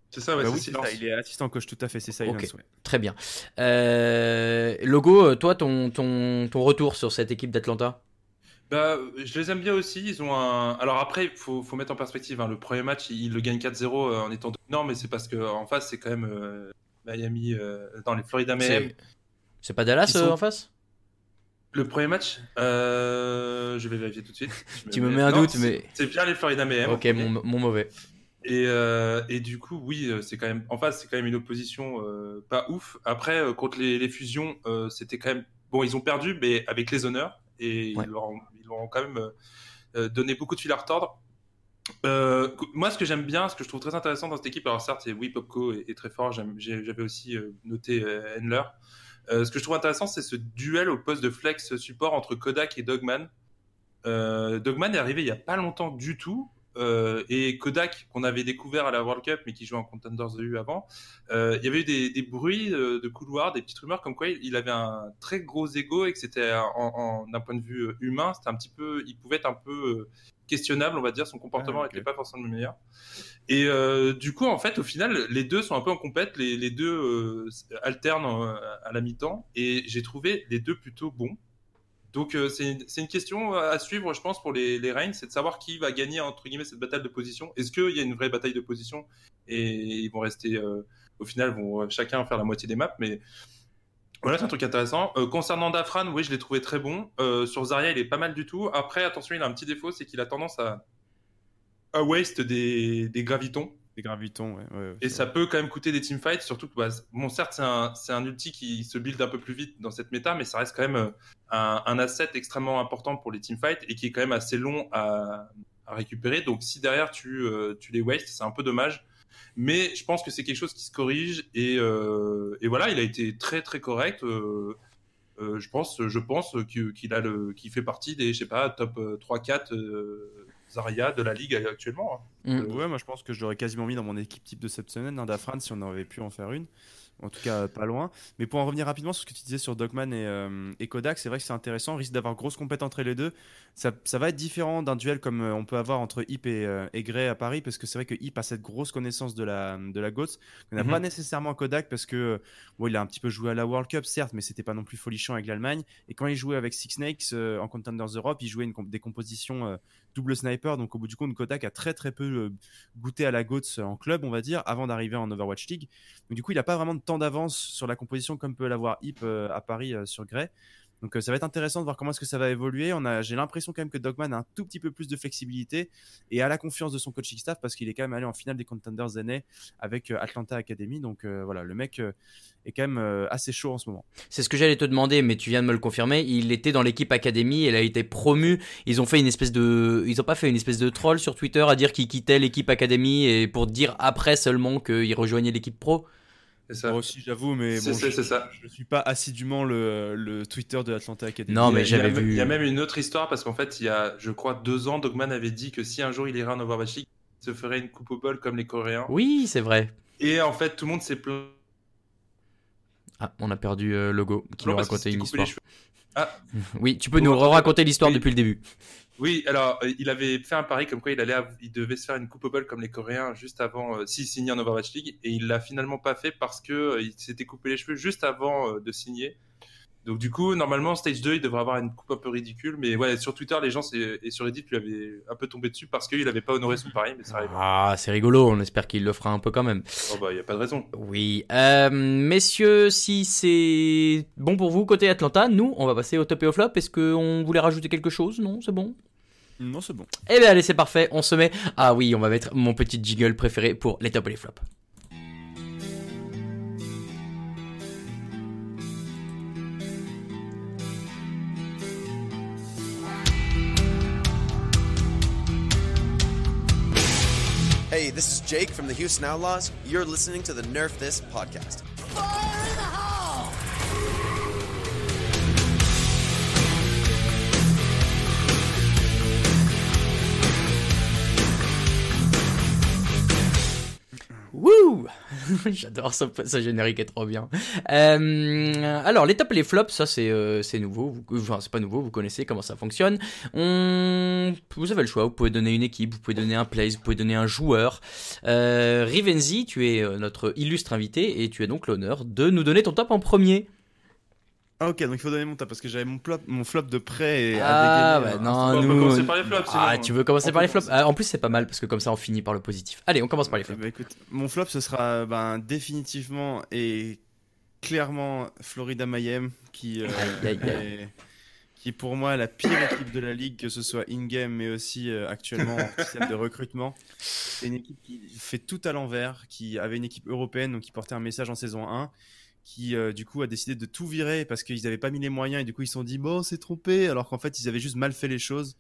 C'est ça, ouais, Bah oui, c'est ça, il est assistant coach, tout à fait, c'est ça. Ok. Ouais. Très bien. Euh, Logo, euh, toi, ton, ton, ton retour sur cette équipe d'Atlanta? Bah, je les aime bien aussi. Ils ont un. Alors après, il faut, faut mettre en perspective. hein. Le premier match, ils le gagnent 4-0 euh, en étant. Non, mais c'est parce qu'en face, c'est quand même euh, Miami, euh, dans les Florida Mayhem. C'est c'est pas Dallas sont- euh, en face? Le premier match, euh, je vais vérifier tout de suite. Je Tu me mets un Non, doute, c'est- mais- C'est bien les Florida Mayhem. Ok, en premier. mon, mon mauvais. Et, euh, et du coup, oui, euh, c'est quand même. En face, c'est quand même une opposition euh, pas ouf. Après, euh, contre les, les fusions, c'était quand même. Bon, ils ont perdu, mais avec les honneurs. Et Ouais. ils, leur ont, ils leur ont quand même donné beaucoup de fil à retordre. Moi, ce que j'aime bien, ce que je trouve très intéressant dans cette équipe, alors certes, oui, Popco est, est très fort. J'avais aussi noté Handler. Ce que je trouve intéressant, c'est ce duel au poste de flex support entre Kodak et Dogman. Dogman est arrivé il y a pas longtemps du tout. Euh, et Kodak, qu'on avait découvert à la World Cup, mais qui jouait en Contenders de U avant, euh, il y avait eu des, des bruits euh, de couloirs, des petites rumeurs comme quoi il avait un très gros ego et que c'était en, en- d'un point de vue humain, c'était un petit peu, il pouvait être un peu questionnable, on va dire, son comportement Ah, n'était pas forcément le meilleur. Et euh, du coup, en fait, au final, les deux sont un peu en compète, les, les deux alternent à la mi-temps, et j'ai trouvé les deux plutôt bons. Donc euh, c'est une, question à suivre, je pense, pour les, les Reigns, c'est de savoir qui va gagner entre guillemets cette bataille de position. Est-ce qu'il y a une vraie bataille de position? Et ils vont rester, euh, au final, vont euh, chacun faire la moitié des maps, mais voilà, c'est un truc intéressant. Concernant Dafran, oui, je l'ai trouvé très bon. Sur Zarya, il est pas mal du tout. Après, attention, il a un petit défaut, c'est qu'il a tendance à, à waste des, des gravitons. Des gravitons, ouais. ouais, ouais, Et ça vrai. peut quand même coûter des teamfights, surtout que, bah, bon, certes, c'est un, c'est un ulti qui se build un peu plus vite dans cette méta, mais ça reste quand même euh, un, un asset extrêmement important pour les teamfights et qui est quand même assez long à, à récupérer. Donc, si derrière tu, euh, tu les wastes, c'est un peu dommage. Mais je pense que c'est quelque chose qui se corrige et, euh, et voilà, il a été très très correct. Euh, je pense, je pense qu'il a le, qu'il fait partie des, je sais pas, top 3-4 euh, Zarya de la ligue actuellement. hein. Mm. Euh, Ouais, moi je pense que je l'aurais quasiment mis dans mon équipe type de cette semaine, hein, Dafran, si on avait pu en faire une. En tout cas, pas loin. Mais pour en revenir rapidement sur ce que tu disais sur Dogman et, euh, et Kodak, c'est vrai que c'est intéressant. On risque d'avoir grosse compète entre les deux. Ça, ça va être différent d'un duel comme euh, on peut avoir entre Hip et, euh, et Gray à Paris, parce que c'est vrai que Hip a cette grosse connaissance de la, de la qu'on n'a Mhm. pas nécessairement Kodak, parce que bon, il a un petit peu joué à la World Cup, certes, mais c'était pas non plus folichon avec l'Allemagne. Et quand il jouait avec Six Snakes euh, en Contenders Europe, il jouait une comp- des compositions euh, double sniper. Donc au bout du compte, Kodak a très très peu euh, goûté à la GOATS en club, on va dire, avant d'arriver en Overwatch League. Donc du coup, il n'a pas vraiment de temps d'avance sur la composition comme peut l'avoir Hip euh, à Paris euh, sur Grey. Donc euh, ça va être intéressant de voir comment est-ce que ça va évoluer. J'ai l'impression quand même que Dogman a un tout petit peu plus de flexibilité et a la confiance de son coaching staff parce qu'il est quand même allé en finale des Contenders NA avec Atlanta Academy. Donc voilà, le mec est quand même assez chaud en ce moment. C'est ce que j'allais te demander, mais tu viens de me le confirmer. Il était dans l'équipe Académie, elle a été promue. Ils ont fait une espèce de, ils ont pas fait une espèce de troll sur Twitter à dire qu'il quittait l'équipe Académie et pour dire après seulement qu'il rejoignait l'équipe pro? Ça. Moi aussi, j'avoue, mais bon, c'est- je, ça. je suis pas assidûment le, le Twitter de Atlanta Academy. Non, mais j'avais il y a- vu- Il y a même une autre histoire parce qu'en fait, il y a, je crois, deux ans, Dogman avait dit que si un jour il irait en Overwatch League, il se ferait une coupe au bol comme les Coréens. Oui, c'est vrai. Et en fait, tout le monde s'est plaint. Ah, on a perdu euh, Logo qui Non, nous racontait une histoire. cheveux. Oui, tu peux nous raconter l'histoire depuis le début. Oui, alors euh, il avait fait un pari comme quoi il allait, il devait se faire une coupe comme les Coréens juste avant, euh, s'il signait en Overwatch League, et il l'a finalement pas fait parce que euh, il s'était coupé les cheveux juste avant de signer. Donc du coup, normalement, Stage 2, il devrait avoir une coupe un peu ridicule, mais ouais, sur Twitter, les gens et sur Reddit lui avaient un peu tombé dessus parce qu'il avait pas honoré son pari, mais ça arrive. Ah, c'est rigolo. On espère qu'il le fera un peu quand même. Oh bah, y a pas de raison. Oui, euh, messieurs, si c'est bon pour vous côté Atlanta, nous, on va passer au top et au flop. Est-ce qu'on voulait rajouter quelque chose? Non, c'est bon? Non, c'est bon. Eh bien, allez, c'est parfait. On se met. Ah oui, on va mettre mon petit jingle préféré pour les tops et les flops. Hey, this is Jake from the Houston Outlaws. You're listening to the Nerf This podcast. Wouh J'adore ce générique, est trop bien. Euh, alors, les tops et les flops, ça c'est euh, nouveau. Enfin, c'est pas nouveau, vous connaissez comment ça fonctionne. On... Vous avez le choix, vous pouvez donner une équipe, vous pouvez donner un place, vous pouvez donner un joueur. Euh, Rivenzi, tu es euh, notre illustre invité et tu as donc l'honneur de nous donner ton top en premier. Ah, ok, donc il faut donner mon top parce que j'avais mon, plop- mon flop de près et Ah, à bah non, hein. on peut nous. commencer par les flops, Ah, sinon. tu veux commencer On par les flops? Ah, En plus, c'est pas mal parce que comme ça, on finit par le positif. Allez, on commence par les flops. Bah, écoute, mon flop, ce sera ben, définitivement et clairement Florida Mayhem qui, euh, Aïe, aïe, aïe. est, qui est pour moi la pire équipe de la ligue, que ce soit in-game mais aussi euh, actuellement en système de recrutement. C'est une équipe qui fait tout à l'envers, qui avait une équipe européenne, donc qui portait un message en saison 1 qui euh, du coup a décidé de tout virer parce qu'ils n'avaient pas mis les moyens et du coup ils se sont dit bon c'est trompé alors qu'en fait ils avaient juste mal fait les choses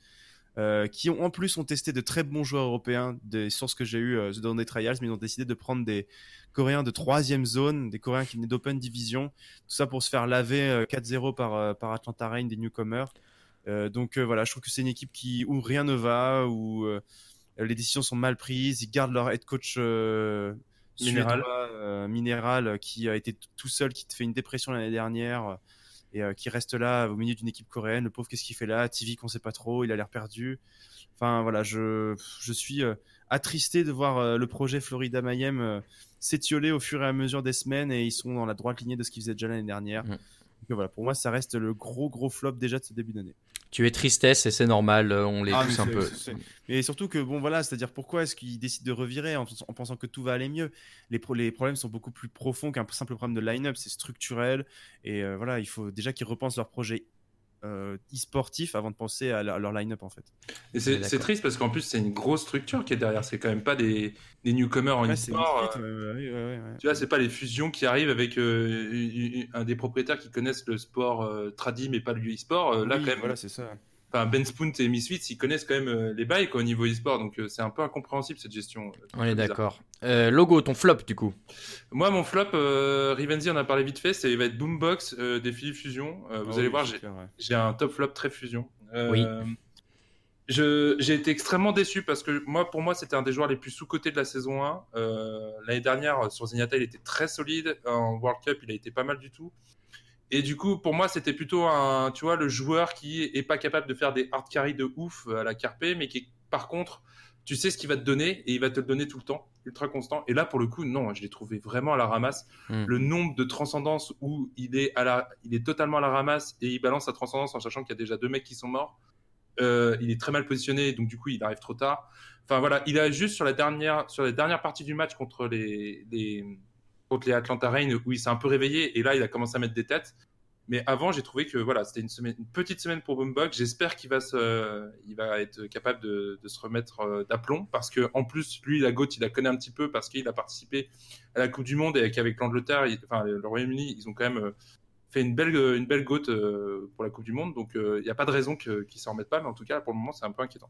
euh, qui en plus ont testé de très bons joueurs européens des sources que j'ai eues euh, dans des trials mais ils ont décidé de prendre des coréens de troisième zone des coréens qui venaient d'open division tout ça pour se faire laver euh, 4-0 par, par Atlanta Reign des newcomers. Donc voilà je trouve que c'est une équipe qui où rien ne va où les décisions sont mal prises ils gardent leur head coach Minéral. suédois, euh, minéral euh, qui a été tout seul qui te fait une dépression l'année dernière euh, et euh, qui reste là au milieu d'une équipe coréenne. Le pauvre, qu'est-ce qu'il fait là? TV qu'on sait pas trop, il a l'air perdu. Enfin voilà, je, je suis euh, attristé de voir euh, le projet Florida Mayhem s'étioler au fur et à mesure des semaines et ils sont dans la droite lignée de ce qu'ils faisaient déjà l'année dernière. Mm. Donc voilà, pour moi, ça reste le gros gros flop déjà de ce début d'année. Tu es tristesse et c'est normal, euh, on les Ah, pousse mais un peu. Et surtout que, bon, voilà, c'est-à-dire pourquoi est-ce qu'ils décident de revirer en, en pensant que tout va aller mieux? Les, pro- les problèmes sont beaucoup plus profonds qu'un simple problème de line-up, c'est structurel. Et euh, voilà, il faut déjà qu'ils repensent leur projet e-sportif avant de penser à, la- à leur line-up, en fait. Et c'est triste parce qu'en plus, c'est une grosse structure qui est derrière. C'est quand même pas des, des newcomers en Ouais, e-sport. Euh, euh, ouais, ouais. Tu vois, c'est pas les fusions qui arrivent avec euh, un des propriétaires qui connaissent le sport euh, tradi mais pas le e-sport. Euh, là, Oui, quand même, voilà, c'est ça. Enfin, Ben Spoon et Misfits, ils connaissent quand même euh, les bails quoi, au niveau e-sport. Donc euh, c'est un peu incompréhensible cette gestion. euh, On est d'accord. Euh, logo, ton flop du coup? Moi, mon flop, euh, Rivenzi en a parlé vite fait, c'est il va être Boombox euh, des Philippe Fusion. Euh, vous Ah allez oui, voir, j'ai ouais. un top flop très fusion. Euh, Oui. Je- J'ai été extrêmement déçu parce que moi, pour moi, c'était un des joueurs les plus sous-cotés de la saison 1. Euh, L'année dernière, sur Zenyatta, il était très solide. En World Cup, il a été pas mal du tout. Et du coup, pour moi, c'était plutôt un, tu vois, le joueur qui est pas capable de faire des hard carry de ouf à la Carpe, mais qui, par contre, tu sais ce qu'il va te donner et il va te le donner tout le temps, ultra constant. Et là, pour le coup, non, je l'ai trouvé vraiment à la ramasse. Mm. Le nombre de transcendances où il est, à la, il est totalement à la ramasse et il balance sa transcendance en sachant qu'il y a déjà deux mecs qui sont morts. Euh, il est très mal positionné, donc du coup, il arrive trop tard. Enfin voilà, il a juste sur la dernière, sur les dernières parties du match contre les, les, contre les Atlanta Reign où il s'est un peu réveillé et là, il a commencé à mettre des têtes. Mais avant, j'ai trouvé que voilà, c'était une, une petite semaine pour Boombox. J'espère qu'il va, se, va être capable de, se remettre euh, d'aplomb parce que en plus, lui, la GOAT, il la connaît un petit peu parce qu'il a participé à la Coupe du Monde et qu'avec l'Angleterre, enfin le Royaume-Uni, ils ont quand même euh, fait une belle, une belle GOAT euh, pour la Coupe du Monde. Donc il n'y a pas de raison que- qu'il s'en remette pas. Mais en tout cas, pour le moment, c'est un peu inquiétant.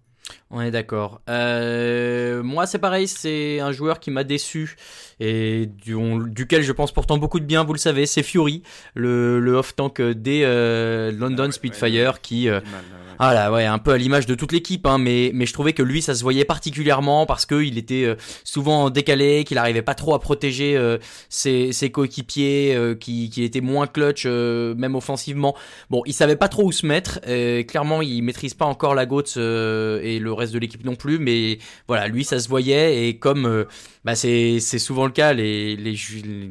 On est d'accord. Euh, moi, c'est pareil, c'est un joueur qui m'a déçu et du- on- duquel je pense pourtant beaucoup de bien, vous le savez, c'est Fury, le, le off-tank des euh, London Ah ouais, Spitfire ouais, qui... euh, mal. Ah là, ouais, un peu à l'image de toute l'équipe, hein, mais, mais je trouvais que lui, ça se voyait particulièrement parce qu'il était euh, souvent décalé, qu'il arrivait pas trop à protéger euh, ses, ses coéquipiers, euh, qu'il qu'il était moins clutch, euh, même offensivement. Bon, il savait pas trop où se mettre. euh, clairement, il maîtrise pas encore la GOATS euh, et le reste de l'équipe non plus, mais voilà, lui, ça se voyait et comme bah, c'est souvent le cas, les, les,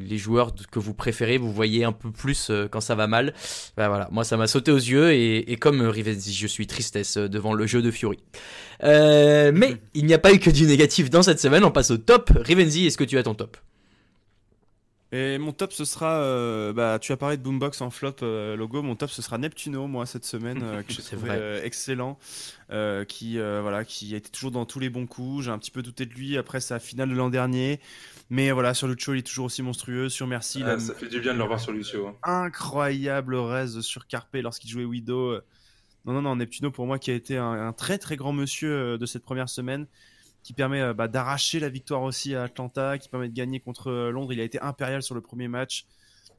les joueurs que vous préférez, vous voyez un peu plus quand ça va mal. Bah, voilà, moi, ça m'a sauté aux yeux et, et comme Rivenzi, je suis tristesse euh, devant le jeu de Fury. Euh, mais il n'y a pas eu que du négatif dans cette semaine, on passe au top. Rivenzi, est-ce que tu as ton top? Et mon top, ce sera. euh, bah, tu as parlé de Boombox en flop euh, logo. Mon top, ce sera Neptuno, moi, cette semaine, euh, que j'ai C'est trouvé vrai. euh, excellent. euh, qui, euh, voilà, qui a été toujours dans tous les bons coups. J'ai un petit peu douté de lui après sa finale de l'an dernier. Mais voilà, sur Lucho, il est toujours aussi monstrueux. Sur Merci, Ah, ça fait du bien de le revoir sur Lucio. hein. incroyable raise sur Carpe lorsqu'il jouait Widow. Non, non, non, Neptuno pour moi qui a été un, très très grand monsieur euh, de cette première semaine, qui permet euh, bah, d'arracher la victoire aussi à Atlanta, qui permet de gagner contre euh, Londres. Il a été impérial sur le premier match.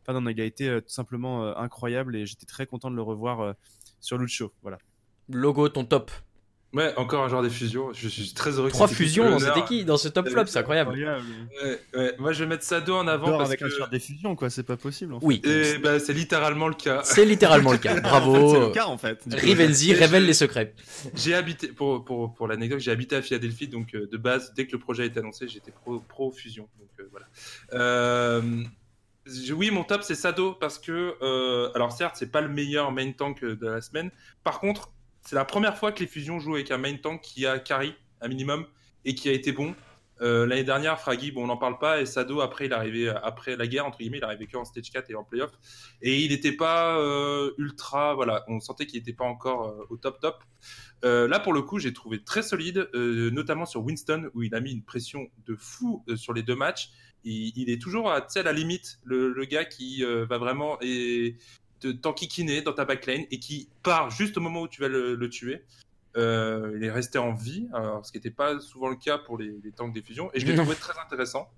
Enfin non, non il a été tout simplement incroyable et j'étais très content de le revoir sur Lucho. Voilà. Logo, ton top. Ouais, encore un joueur des fusions. Je suis très heureux. que Trois fusions dans cette équipe, dans ce top flop, c'est incroyable. Ouais, ouais. Moi, je vais mettre Sado en avant parce avec que un joueur des fusions, quoi, c'est pas possible. En fait. Oui, Et, bah, c'est littéralement le cas. c'est littéralement le cas. En fait, c'est Bravo. le cas en fait. Rivenzi révèle les secrets. J'ai habité, pour, pour, pour l'anecdote, j'ai habité à Philadelphie, donc euh, de base, dès que le projet a été annoncé, j'étais pro, pro fusion. Donc euh, voilà. Euh, oui, mon top, c'est Sado, parce que, euh, alors certes, c'est pas le meilleur main tank de la semaine. Par contre, c'est la première fois que les fusions jouent avec un main tank qui a carry, un minimum, et qui a été bon. Euh, L'année dernière, Fraggy, bon, on n'en parle pas, et Sado, après, il est la guerre, entre guillemets, il est arrivé que en stage 4 et en playoff. Et il n'était pas euh, ultra, voilà, on sentait qu'il n'était pas encore euh, au top top. Là, pour le coup, j'ai trouvé très solide, notamment sur Winston, où il a mis une pression de fou sur les deux matchs. Il, est toujours à, à la limite, le, gars qui va vraiment t'enquiquiner dans ta backline et qui part juste au moment où tu vas le, le tuer. Euh, il est resté en vie, alors, ce qui n'était pas souvent le cas pour les, les tanks des fusions, et je l'ai trouvé très intéressant.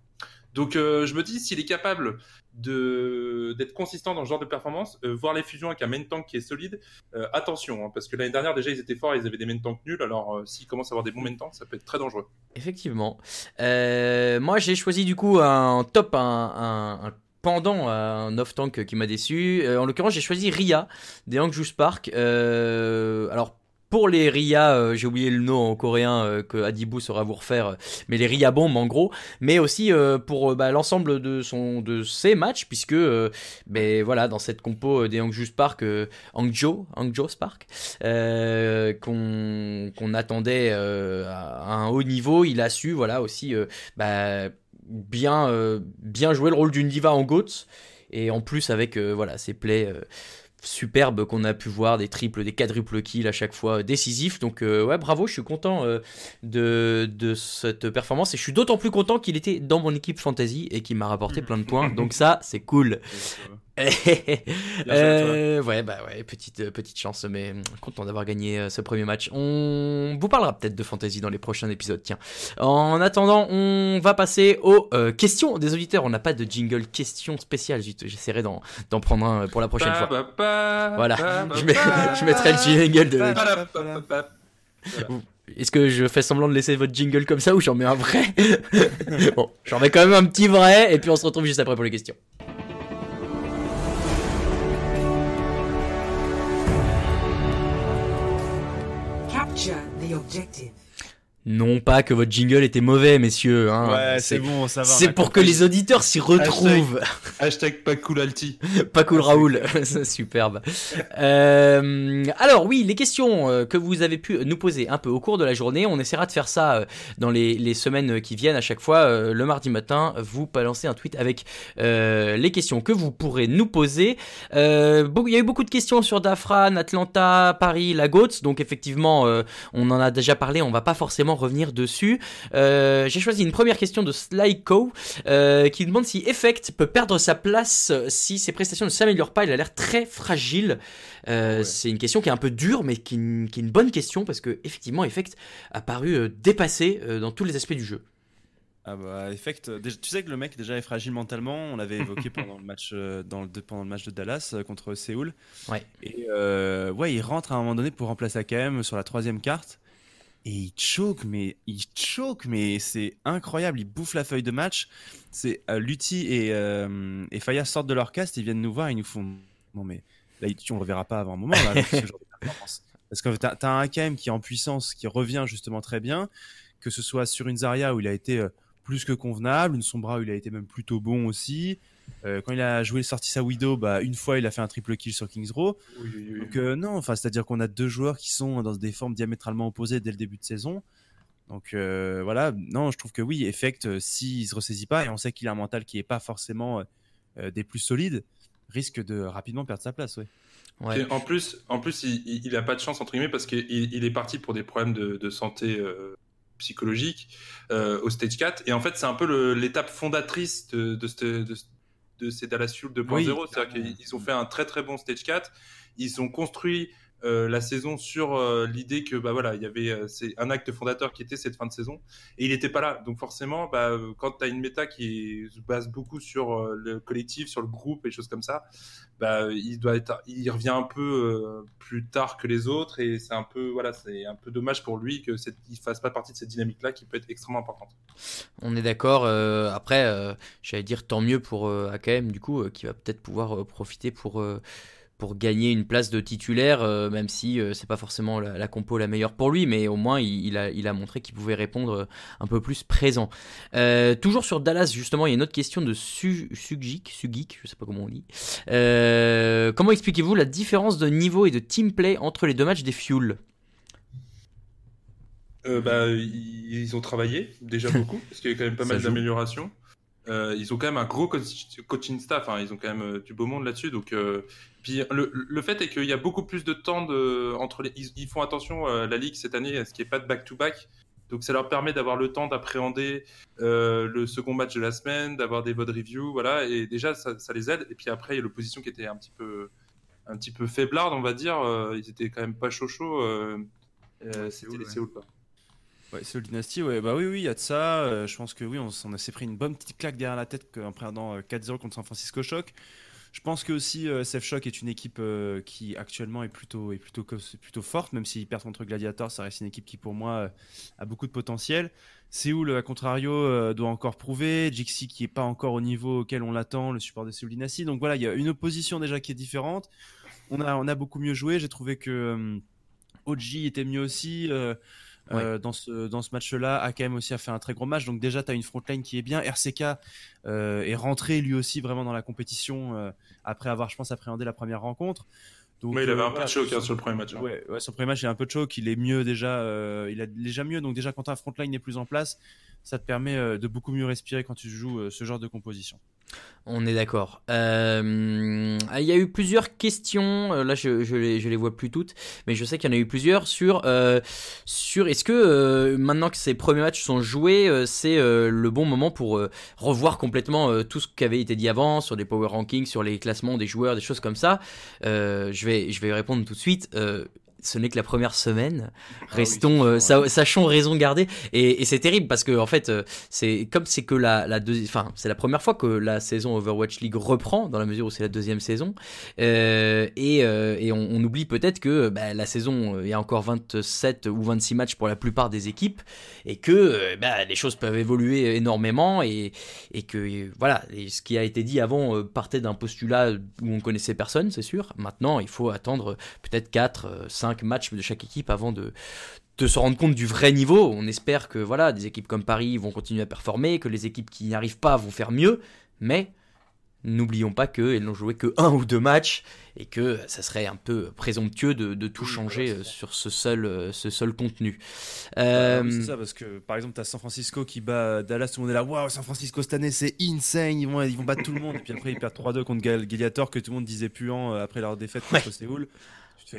Donc euh, je me dis, s'il est capable d'être consistant dans ce genre de performance, euh, voir les fusions avec un main tank qui est solide, euh, attention, hein, parce que l'année dernière déjà ils étaient forts, ils avaient des main tanks nuls, alors s'ils commencent à avoir des bons main tanks, ça peut être très dangereux. Effectivement. Moi, j'ai choisi du coup un top, un, un- un pendant à un off-tank qui m'a déçu. Euh, en l'occurrence, j'ai choisi Ria des Angjus Park. Euh, alors, pour les Ria, euh, j'ai oublié le nom en coréen euh, que Adibou saura vous refaire, euh, mais les Ria bombes en gros, mais aussi euh, pour euh, bah, l'ensemble de son de ses matchs, puisque euh, ben voilà dans cette compo euh, des Angjus Park, euh, Hangzhou, Hangzhou Park, euh, qu'on qu'on attendait euh, à un haut niveau, il a su voilà aussi euh, bah, bien euh, bien jouer le rôle d'une diva en GOATS. Et en plus avec euh, voilà ses plays euh, superbes qu'on a pu voir des triples des quadruples kills à chaque fois euh, décisifs. Donc ouais bravo je suis content de, de cette performance. Et je suis d'autant plus content qu'il était dans mon équipe fantasy et qu'il m'a rapporté plein de points. Donc ça c'est cool euh, ouais, bah ouais, petite, euh, petite chance, mais hum, content d'avoir gagné euh, ce premier match. On vous parlera peut-être de fantasy dans les prochains épisodes, tiens. En attendant, on va passer aux euh, questions des auditeurs. On n'a pas de jingle question spéciale, j'essaierai d'en prendre un pour la prochaine fois. Voilà. Je, mets- je mettrai le jingle de... Est-ce que je fais semblant de laisser votre jingle comme ça ou j'en mets un vrai? Bon, j'en mets quand même un petit vrai et puis on se retrouve juste après pour les questions. Capture the objective. Non pas que votre jingle était mauvais, messieurs. Hein. Ouais, c'est bon, ça va. C'est pour que les auditeurs s'y retrouvent. Hashtag pas cool alti. Pas cool Raoul, superbe. Euh, alors oui, les questions euh, que vous avez pu nous poser un peu au cours de la journée, on essaiera de faire ça euh, dans les, les semaines qui viennent à chaque fois. le mardi matin, vous balancez un tweet avec euh, les questions que vous pourrez nous poser. Euh, Il y a eu beaucoup de questions sur Dafran, Atlanta, Paris, la GOATS, donc effectivement, euh, on en a déjà parlé, on va pas forcément revenir dessus. Euh, J'ai choisi une première question de Slyco euh, qui demande si Effect peut perdre sa place si ses prestations ne s'améliorent pas. Il a l'air très fragile. Euh, Ouais. C'est une question qui est un peu dure, mais qui, est une- qui est une bonne question parce que effectivement, Effect a paru dépassé dans tous les aspects du jeu. Ah bah, Effect, tu sais que le mec déjà est fragile mentalement. On l'avait évoqué pendant le match, dans le, pendant le match de Dallas contre Séoul. Ouais. Et euh, ouais, il rentre à un moment donné pour remplacer AKM sur la troisième carte. Et il choke, mais il mais c'est incroyable. Il bouffe la feuille de match. C'est euh, et, euh, et Faya sortent de leur cast, ils viennent nous voir, ils nous font. Non mais là, on le reverra pas avant un moment. Parce que t'as as un AKM qui est en puissance, qui revient justement très bien, que ce soit sur une Zarya où il a été euh, plus que convenable, une Sombra où il a été même plutôt bon aussi. Euh, quand il a joué sorti sa Widow, bah, une fois il a fait un triple kill sur Kings Row. Oui, oui, oui. Donc euh, non, enfin c'est-à-dire qu'on a deux joueurs qui sont dans des formes diamétralement opposées dès le début de saison. Donc euh, voilà, non, je trouve que oui, Effect, euh, s'il se ressaisit pas, et on sait qu'il a un mental qui est pas forcément euh, des plus solides, risque de rapidement perdre sa place. Ouais. Ouais. Et en plus, en plus, il, il, il a pas de chance entre guillemets parce qu'il il est parti pour des problèmes de, de santé euh, psychologique euh, au stage 4 et en fait c'est un peu l'étape fondatrice de, de, cette- de, de ces Dallas Fuel 2.0 Oui, c'est-à-dire qu'ils ont fait un très très bon stage 4 ils ont construit euh, la saison sur euh, l'idée que bah voilà il y avait euh, c'est un acte fondateur qui était cette fin de saison et il n'était pas là donc forcément bah, quand tu as une méta qui se base beaucoup sur le collectif sur le groupe et choses comme ça bah, il doit être, il revient un peu plus tard que les autres et c'est un peu, voilà, c'est un peu dommage pour lui que cette, il fasse pas partie de cette dynamique-là qui peut être extrêmement importante. On est d'accord. après, j'allais dire tant mieux pour AKM, du coup, qui va peut-être pouvoir profiter pour, pour gagner une place de titulaire, euh, même si euh, c'est pas forcément la, la compo la meilleure pour lui, mais au moins il, il a, il a montré qu'il pouvait répondre euh, un peu plus présent. Euh, toujours sur Dallas, justement, il y a une autre question de Su- Sugik, Sugik, je sais pas comment on dit. Comment expliquez-vous la différence de niveau et de team play entre les deux matchs des Fuel Euh, bah, ils, ont travaillé déjà beaucoup parce qu'il y a quand même pas mal d'améliorations. Euh, ils ont quand même un gros coach- coaching staff, hein, ils ont quand même euh, du beau monde là-dessus. Donc, euh, puis le, le fait est qu'il y a beaucoup plus de temps de, entre les. Ils, ils font attention euh, la ligue cette année à ce qu'il n'y ait pas de back-to-back. Donc ça leur permet d'avoir le temps d'appréhender le second match de la semaine, d'avoir des votes review, voilà. Et déjà ça, ça les aide. Et puis après il y a l'opposition qui était un petit peu, un petit peu faiblarde, on va dire. Ils étaient quand même pas chaud chaud. Euh, C'était les. Séoul. Ouais, Dynasty, bah oui, oui, il y a de ça. Euh, je pense que oui, on, s'est pris une bonne petite claque derrière la tête en perdant euh, 4-0 contre San Francisco Shock. Je pense que aussi euh, Shock est une équipe euh, qui actuellement est plutôt, est plutôt, forte, même s'ils perdent contre Gladiator, ça reste une équipe qui pour moi euh, a beaucoup de potentiel. Séoul, à contrario, euh, doit encore prouver. Jixi qui est pas encore au niveau auquel on l'attend, le support de Seoul Dynasty. Donc voilà, il y a une opposition déjà qui est différente. On a, on a beaucoup mieux joué. J'ai trouvé que euh, OG était mieux aussi. Euh, euh, dans ce, dans ce match-là, AKM aussi a fait un très gros match. Donc déjà, tu as une frontline qui est bien. RCK euh, est rentré lui aussi vraiment dans la compétition euh, après avoir, je pense, appréhendé la première rencontre. Donc, Mais il avait euh, un peu de choc hein, sur le premier match. hein. Ouais, ouais, son premier match, il a un peu de choc. Il est mieux déjà. euh, il a déjà mieux. Donc déjà, quand ta frontline n'est plus en place, ça te permet euh, de beaucoup mieux respirer quand tu joues euh, ce genre de composition. On est d'accord. Euh, Il y a eu plusieurs questions. Là, je, je, les, les vois plus toutes, mais je sais qu'il y en a eu plusieurs sur sur est-ce que maintenant que ces premiers matchs sont joués, c'est le bon moment pour revoir complètement tout ce qui avait été dit avant sur des power rankings, sur les classements des joueurs, des choses comme ça? Je vais je vais répondre tout de suite. Ce n'est que la première semaine. Ah Restons, oui, euh, ouais. sa- sachons raison garder. Et, et c'est terrible parce que en fait, euh, c'est comme c'est que la, la deuxi- enfin, c'est la première fois que la saison Overwatch League reprend dans la mesure où c'est la deuxième saison. Euh, et, euh, et on, on oublie peut-être que bah, la saison, il y a encore 27 ou 26 matchs pour la plupart des équipes et que bah, les choses peuvent évoluer énormément et, et que voilà, et ce qui a été dit avant partait d'un postulat où on connaissait personne, c'est sûr. Maintenant, il faut attendre peut-être 4, 5 matchs de chaque équipe avant de, de se rendre compte du vrai niveau. On espère que voilà, des équipes comme Paris vont continuer à performer, que les équipes qui n'y arrivent pas vont faire mieux, mais n'oublions pas qu'elles n'ont joué que un ou deux matchs et que ça serait un peu présomptueux de, de tout Oui, changer voilà, euh, sur ce seul, euh, ce seul contenu. Euh, c'est ça, parce que par exemple, t'as San Francisco qui bat Dallas, tout le monde est là, waouh, San Francisco cette année c'est insane, ils vont, ils vont battre tout le monde. Et puis après, ils perdent 3-2 contre Gladiator, que tout le monde disait puant après leur défaite contre Séoul.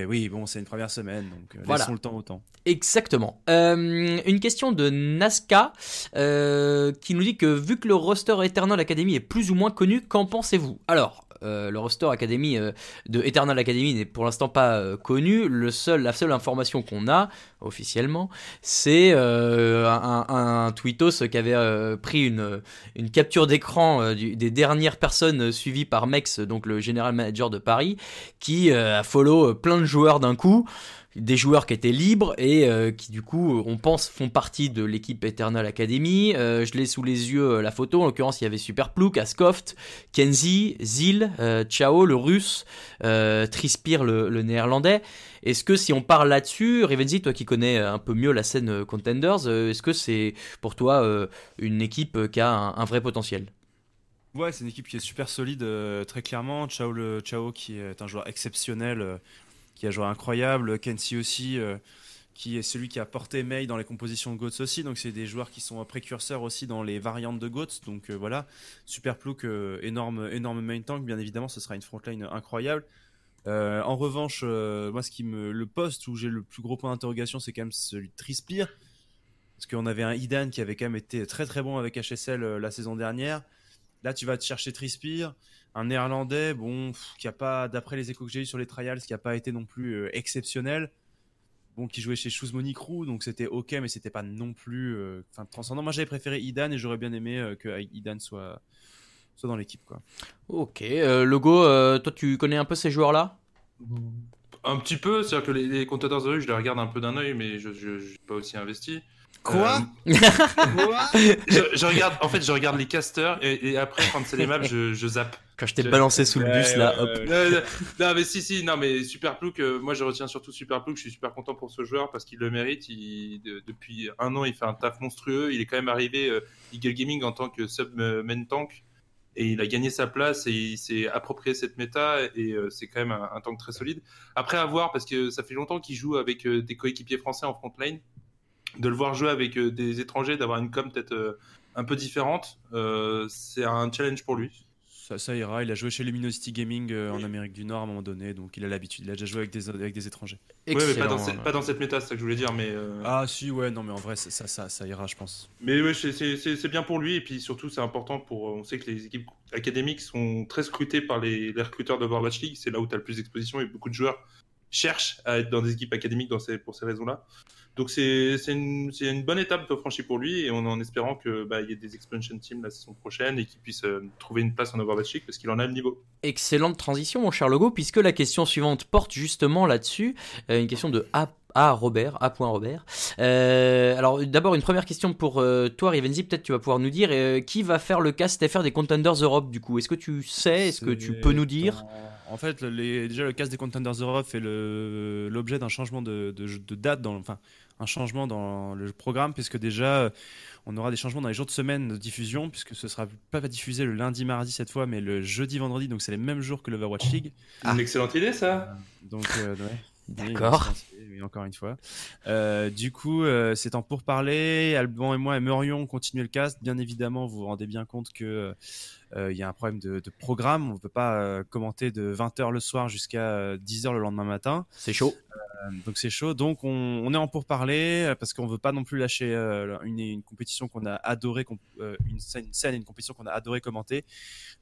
Oui, bon, c'est une première semaine, donc euh, Voilà. laissons le temps au temps. Exactement. Euh, une question de Nazca euh, qui nous dit que vu que le roster Eternal Academy est plus ou moins connu, qu'en pensez-vous? Alors, euh, le roster Academy euh, de Eternal Academy n'est pour l'instant pas euh, connu. Le seul, la seule information qu'on a officiellement, c'est un, tweetos qui avait pris une, capture d'écran des dernières personnes suivies par Mex, donc le général manager de Paris, qui a follow plein de joueurs d'un coup des joueurs qui étaient libres et euh, qui du coup on pense font partie de l'équipe Eternal Academy. Euh, je l'ai sous les yeux euh, la photo, en l'occurrence il y avait Superplouk, Askoft, Kenzie, Zil, Chao le russe, Trispir le, néerlandais. Est-ce que si on parle là-dessus, Rivenzi, toi qui connais un peu mieux la scène Contenders, est-ce que c'est pour toi une équipe qui a un, vrai potentiel? Ouais, c'est une équipe qui est super solide, très clairement. Chao, le, Chao qui est un joueur exceptionnel, qui a joué incroyable. Kensi aussi, euh, qui est celui qui a porté Mei dans les compositions de Goats aussi. Donc, c'est des joueurs qui sont précurseurs aussi dans les variantes de Goats. Donc, euh, voilà. Super Plouk, euh, énorme, énorme main tank. Bien évidemment, ce sera une frontline incroyable. En revanche, moi, ce qui me, le poste où j'ai le plus gros point d'interrogation, c'est quand même celui de Trispire. Parce qu'on avait un Idan qui avait quand même été très très bon avec HSL la saison dernière. Là, tu vas te chercher Trispire, un néerlandais, bon, pff, qui a pas, d'après les échos que j'ai eu sur les trials, qui a pas été non plus euh, exceptionnel. Bon, qui jouait chez Shoes Money Crew, donc c'était ok, mais c'était pas non plus euh, enfin, transcendant. Moi, j'avais préféré Idan et j'aurais bien aimé euh, que Idan soit, soit dans l'équipe, quoi. Ok, euh, Logo, euh, toi tu connais un peu ces joueurs-là? Un petit peu, c'est-à-dire que les, les Contenders de rue, je les regarde un peu d'un œil, mais je ne suis pas aussi investi. Quoi Euh, je, je regarde, en fait, je regarde les casters et, et après, quand c'est les maps, je, je zappe. Quand je t'ai balancé sous le Ouais, bus là, ouais, hop. ouais, ouais. non, mais si, si, non, mais Superplouk, euh, moi je retiens surtout Superplouk, je suis super content pour ce joueur parce qu'il le mérite. Il, de- depuis un an, il fait un taf monstrueux. Il est quand même arrivé euh, Eagle Gaming en tant que sub euh, main tank et il a gagné sa place et il s'est approprié cette méta et euh, c'est quand même un, un tank très solide. Après, à voir parce que ça fait longtemps qu'il joue avec euh, des coéquipiers français en front lane. De le voir jouer avec euh, des étrangers, d'avoir une com peut-être euh, un peu différente, euh, c'est un challenge pour lui. Ça, ça ira. Il a joué chez Luminosity Gaming euh, en Amérique du Nord à un moment donné, donc il a l'habitude. Il a déjà joué avec des, avec des étrangers. Ouais, mais pas dans, Excellent. cette, pas dans cette méta, c'est ça que je voulais dire, mais. euh, Ah, si, ouais, non, mais en vrai, ça, ça, ça, ça ira, je pense. Mais ouais, c'est- bien pour lui et puis surtout c'est important pour. On sait que les équipes académiques sont très scrutées par les, les recruteurs de Overwatch League. C'est là où tu as le plus d'exposition et beaucoup de joueurs cherchent à être dans des équipes académiques dans ces, pour ces raisons-là. Donc c'est c'est une, une bonne étape de franchie pour lui et on est en espérant que bah, il y ait des expansion teams la saison prochaine et qu'il puisse euh, trouver une place en Overwatch League parce qu'il en a le niveau. Excellente transition, mon cher Logo, puisque la question suivante porte justement là-dessus. Euh, une question de A. A. Robert, A. Robert. Euh, alors, d'abord, une première question pour euh, toi, Rivenzi. Peut-être tu vas pouvoir nous dire euh, qui va faire le cast FR des Contenders Europe, du coup? Est-ce que tu sais? Est-ce que tu peux nous dire? En fait, les, déjà, le cast des Contenders Europe fait l'objet d'un changement de, de- de date, dans, enfin, un changement dans le programme, puisque déjà, euh, on aura des changements dans les jours de semaine de diffusion, puisque ce sera pas diffusé le lundi, mardi cette fois, mais le jeudi, vendredi, donc c'est les mêmes jours que l'Overwatch League. Une excellente idée ça. Donc, euh, ouais. D'accord. Oui, encore une fois. Euh, du coup, euh, c'est en pourparler. Alban et moi aimerions continuer le cast. Bien évidemment, vous vous rendez bien compte que euh, il y a un problème de, de programme. On ne peut pas euh, commenter de 20h le soir jusqu'à 10h le lendemain matin. C'est chaud. Euh, donc c'est chaud. Donc on, on est en pourparler euh, parce qu'on veut pas non plus lâcher euh, une, une compétition qu'on a adoré, euh, une, scène, une scène et une compétition qu'on a adoré commenter.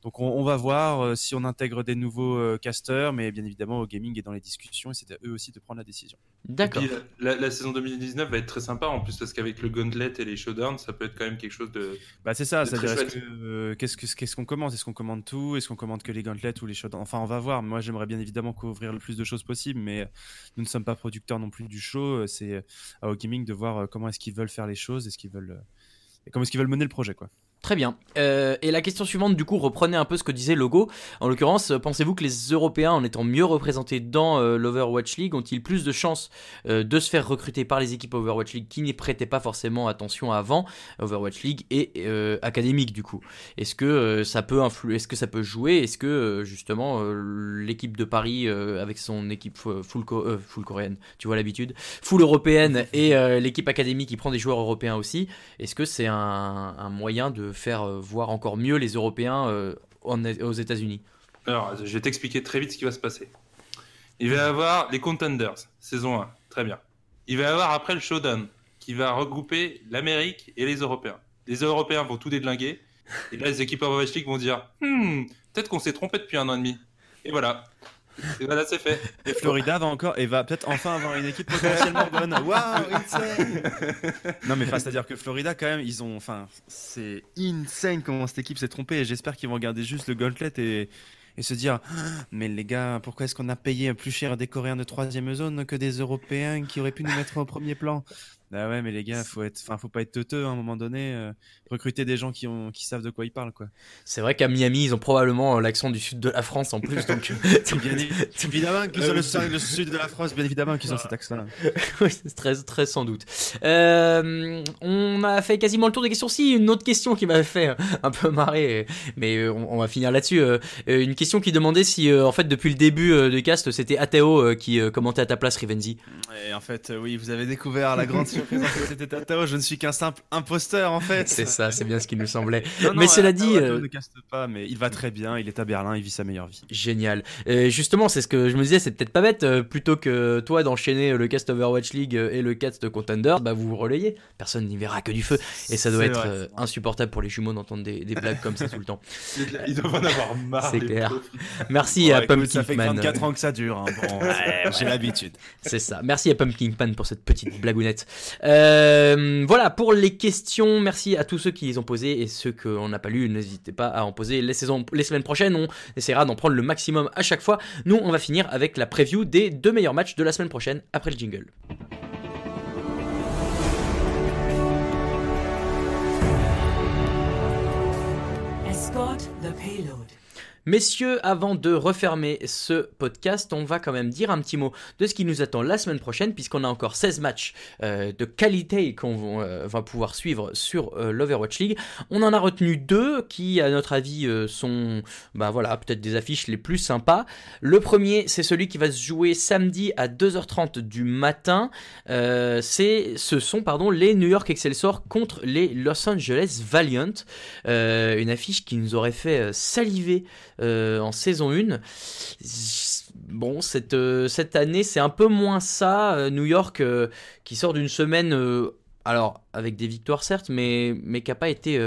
Donc on, on va voir euh, si on intègre des nouveaux euh, casters, mais bien évidemment au gaming est dans les discussions et c'est à eux aussi de prendre la décision. D'accord. Et la, la saison 2019 va être très sympa en plus parce qu'avec le gauntlet et les showdowns, ça peut être quand même quelque chose de. Bah c'est ça, que, euh, qu'est-ce que- qu'est-ce qu'on commande Est-ce qu'on commande tout Est-ce qu'on commande que les gauntlets ou les shots Enfin on va voir. Moi j'aimerais bien évidemment couvrir le plus de choses possible, mais nous ne sommes pas producteurs non plus du show. Euh, C'est euh, à Gaming de voir euh, comment est-ce qu'ils veulent faire les choses, est-ce qu'ils veulent et comment est-ce qu'ils veulent mener le projet quoi. Très bien. Euh, et la question suivante, du coup, reprenez un peu ce que disait Logo. En l'occurrence, euh, pensez-vous que les Européens, en étant mieux représentés dans euh, l'Overwatch League, ont-ils plus de chances de se faire recruter par les équipes Overwatch League qui n'y prêtaient pas forcément attention avant? Overwatch League et académique du coup Est-ce que ça peut influer Est-ce que ça peut jouer? Est-ce que justement l'équipe de Paris avec son équipe fu- full, co- full coréenne, tu vois l'habitude, full européenne et l'équipe académique qui prend des joueurs européens aussi, est-ce que c'est un moyen de faire euh, voir encore mieux les Européens euh, aux États-Unis Alors, je vais t'expliquer très vite ce qui va se passer. Il va y avoir les Contenders, saison 1, très bien. Il va y avoir après le Showdown, qui va regrouper l'Amérique et les Européens. Les Européens vont tout déglinguer, et là les équipes Overwatch League vont dire Hmm, peut-être qu'on s'est trompé depuis un an et demi. Et voilà. Et voilà, c'est fait. Et Florida va encore et va peut-être enfin avoir une équipe potentiellement bonne. Waouh, insane Non mais enfin, c'est-à-dire que Florida quand même, ils ont enfin c'est insane comment cette équipe s'est trompée et j'espère qu'ils vont regarder juste le gauntlet et et se dire Ah, mais les gars, pourquoi est-ce qu'on a payé plus cher des Coréens de troisième zone que des Européens qui auraient pu nous mettre au premier plan? Bah ouais, mais les gars, faut être, enfin, faut pas être teuteux hein, à un moment donné. euh, recruter des gens qui ont, qui savent de quoi ils parlent, quoi. C'est vrai qu'à Miami, ils ont probablement euh, l'accent du sud de la France en plus, donc Bien évidemment qu'ils ont le, le sud de la France, bien évidemment qu'ils ont cet accent-là. Oui, c'est très, très sans doute. Euh, on a fait quasiment le tour des questions. Si, une autre question qui m'avait fait un peu marrer, mais euh, on, on va finir là-dessus. Euh, euh, une question qui demandait si, euh, en fait, depuis le début euh, du cast, c'était Athéo euh, qui euh, commentait à ta place, Rivenzi. Et en fait, euh, oui, vous avez découvert la grande Je ne suis qu'un simple imposteur, en fait. C'est ça, c'est bien ce qui nous semblait. Non, non, mais cela dit, euh, ne caste pas, mais il va très bien. Il est à Berlin, il vit sa meilleure vie. Génial. Justement, c'est ce que je me disais, c'est peut-être pas bête, euh, plutôt que toi d'enchaîner le cast Overwatch League euh, et le cast Contenders, bah vous vous relayez. Personne n'y verra que du feu. Et ça doit être vrai, euh, insupportable pour les jumeaux d'entendre des, des blagues comme ça tout le temps. Ils doivent en avoir marre. C'est clair. Merci Ouais, à Pumpkin ça fait Man. 24 ans que ça dure. hein. Bon, j'ai l'habitude. C'est ça. Merci à Pumpkin Pan pour cette petite blagounette. Euh, voilà pour les questions. Merci à tous ceux qui les ont posées et ceux qu'on n'a pas lu. N'hésitez pas à en poser les, les semaines prochaines. On essaiera d'en prendre le maximum à chaque fois. Nous, on va finir avec la preview des deux meilleurs matchs de la semaine prochaine après le jingle. Messieurs, avant de refermer ce podcast, on va quand même dire un petit mot de ce qui nous attend la semaine prochaine, puisqu'on a encore 16 matchs euh, de qualité qu'on euh, va pouvoir suivre sur euh, l'Overwatch League. On en a retenu deux qui, à notre avis, euh, sont bah voilà, peut-être des affiches les plus sympas. Le premier, c'est celui qui va se jouer samedi à 2h30 du matin. Euh, ce sont pardon, les New York Excelsior contre les Los Angeles Valiant. Euh, une affiche qui nous aurait fait euh, saliver euh, en saison 1. Bon, cette, euh, cette année, c'est un peu moins ça. Euh, New York qui sort d'une semaine, alors avec des victoires certes, mais, mais qui n'a pas été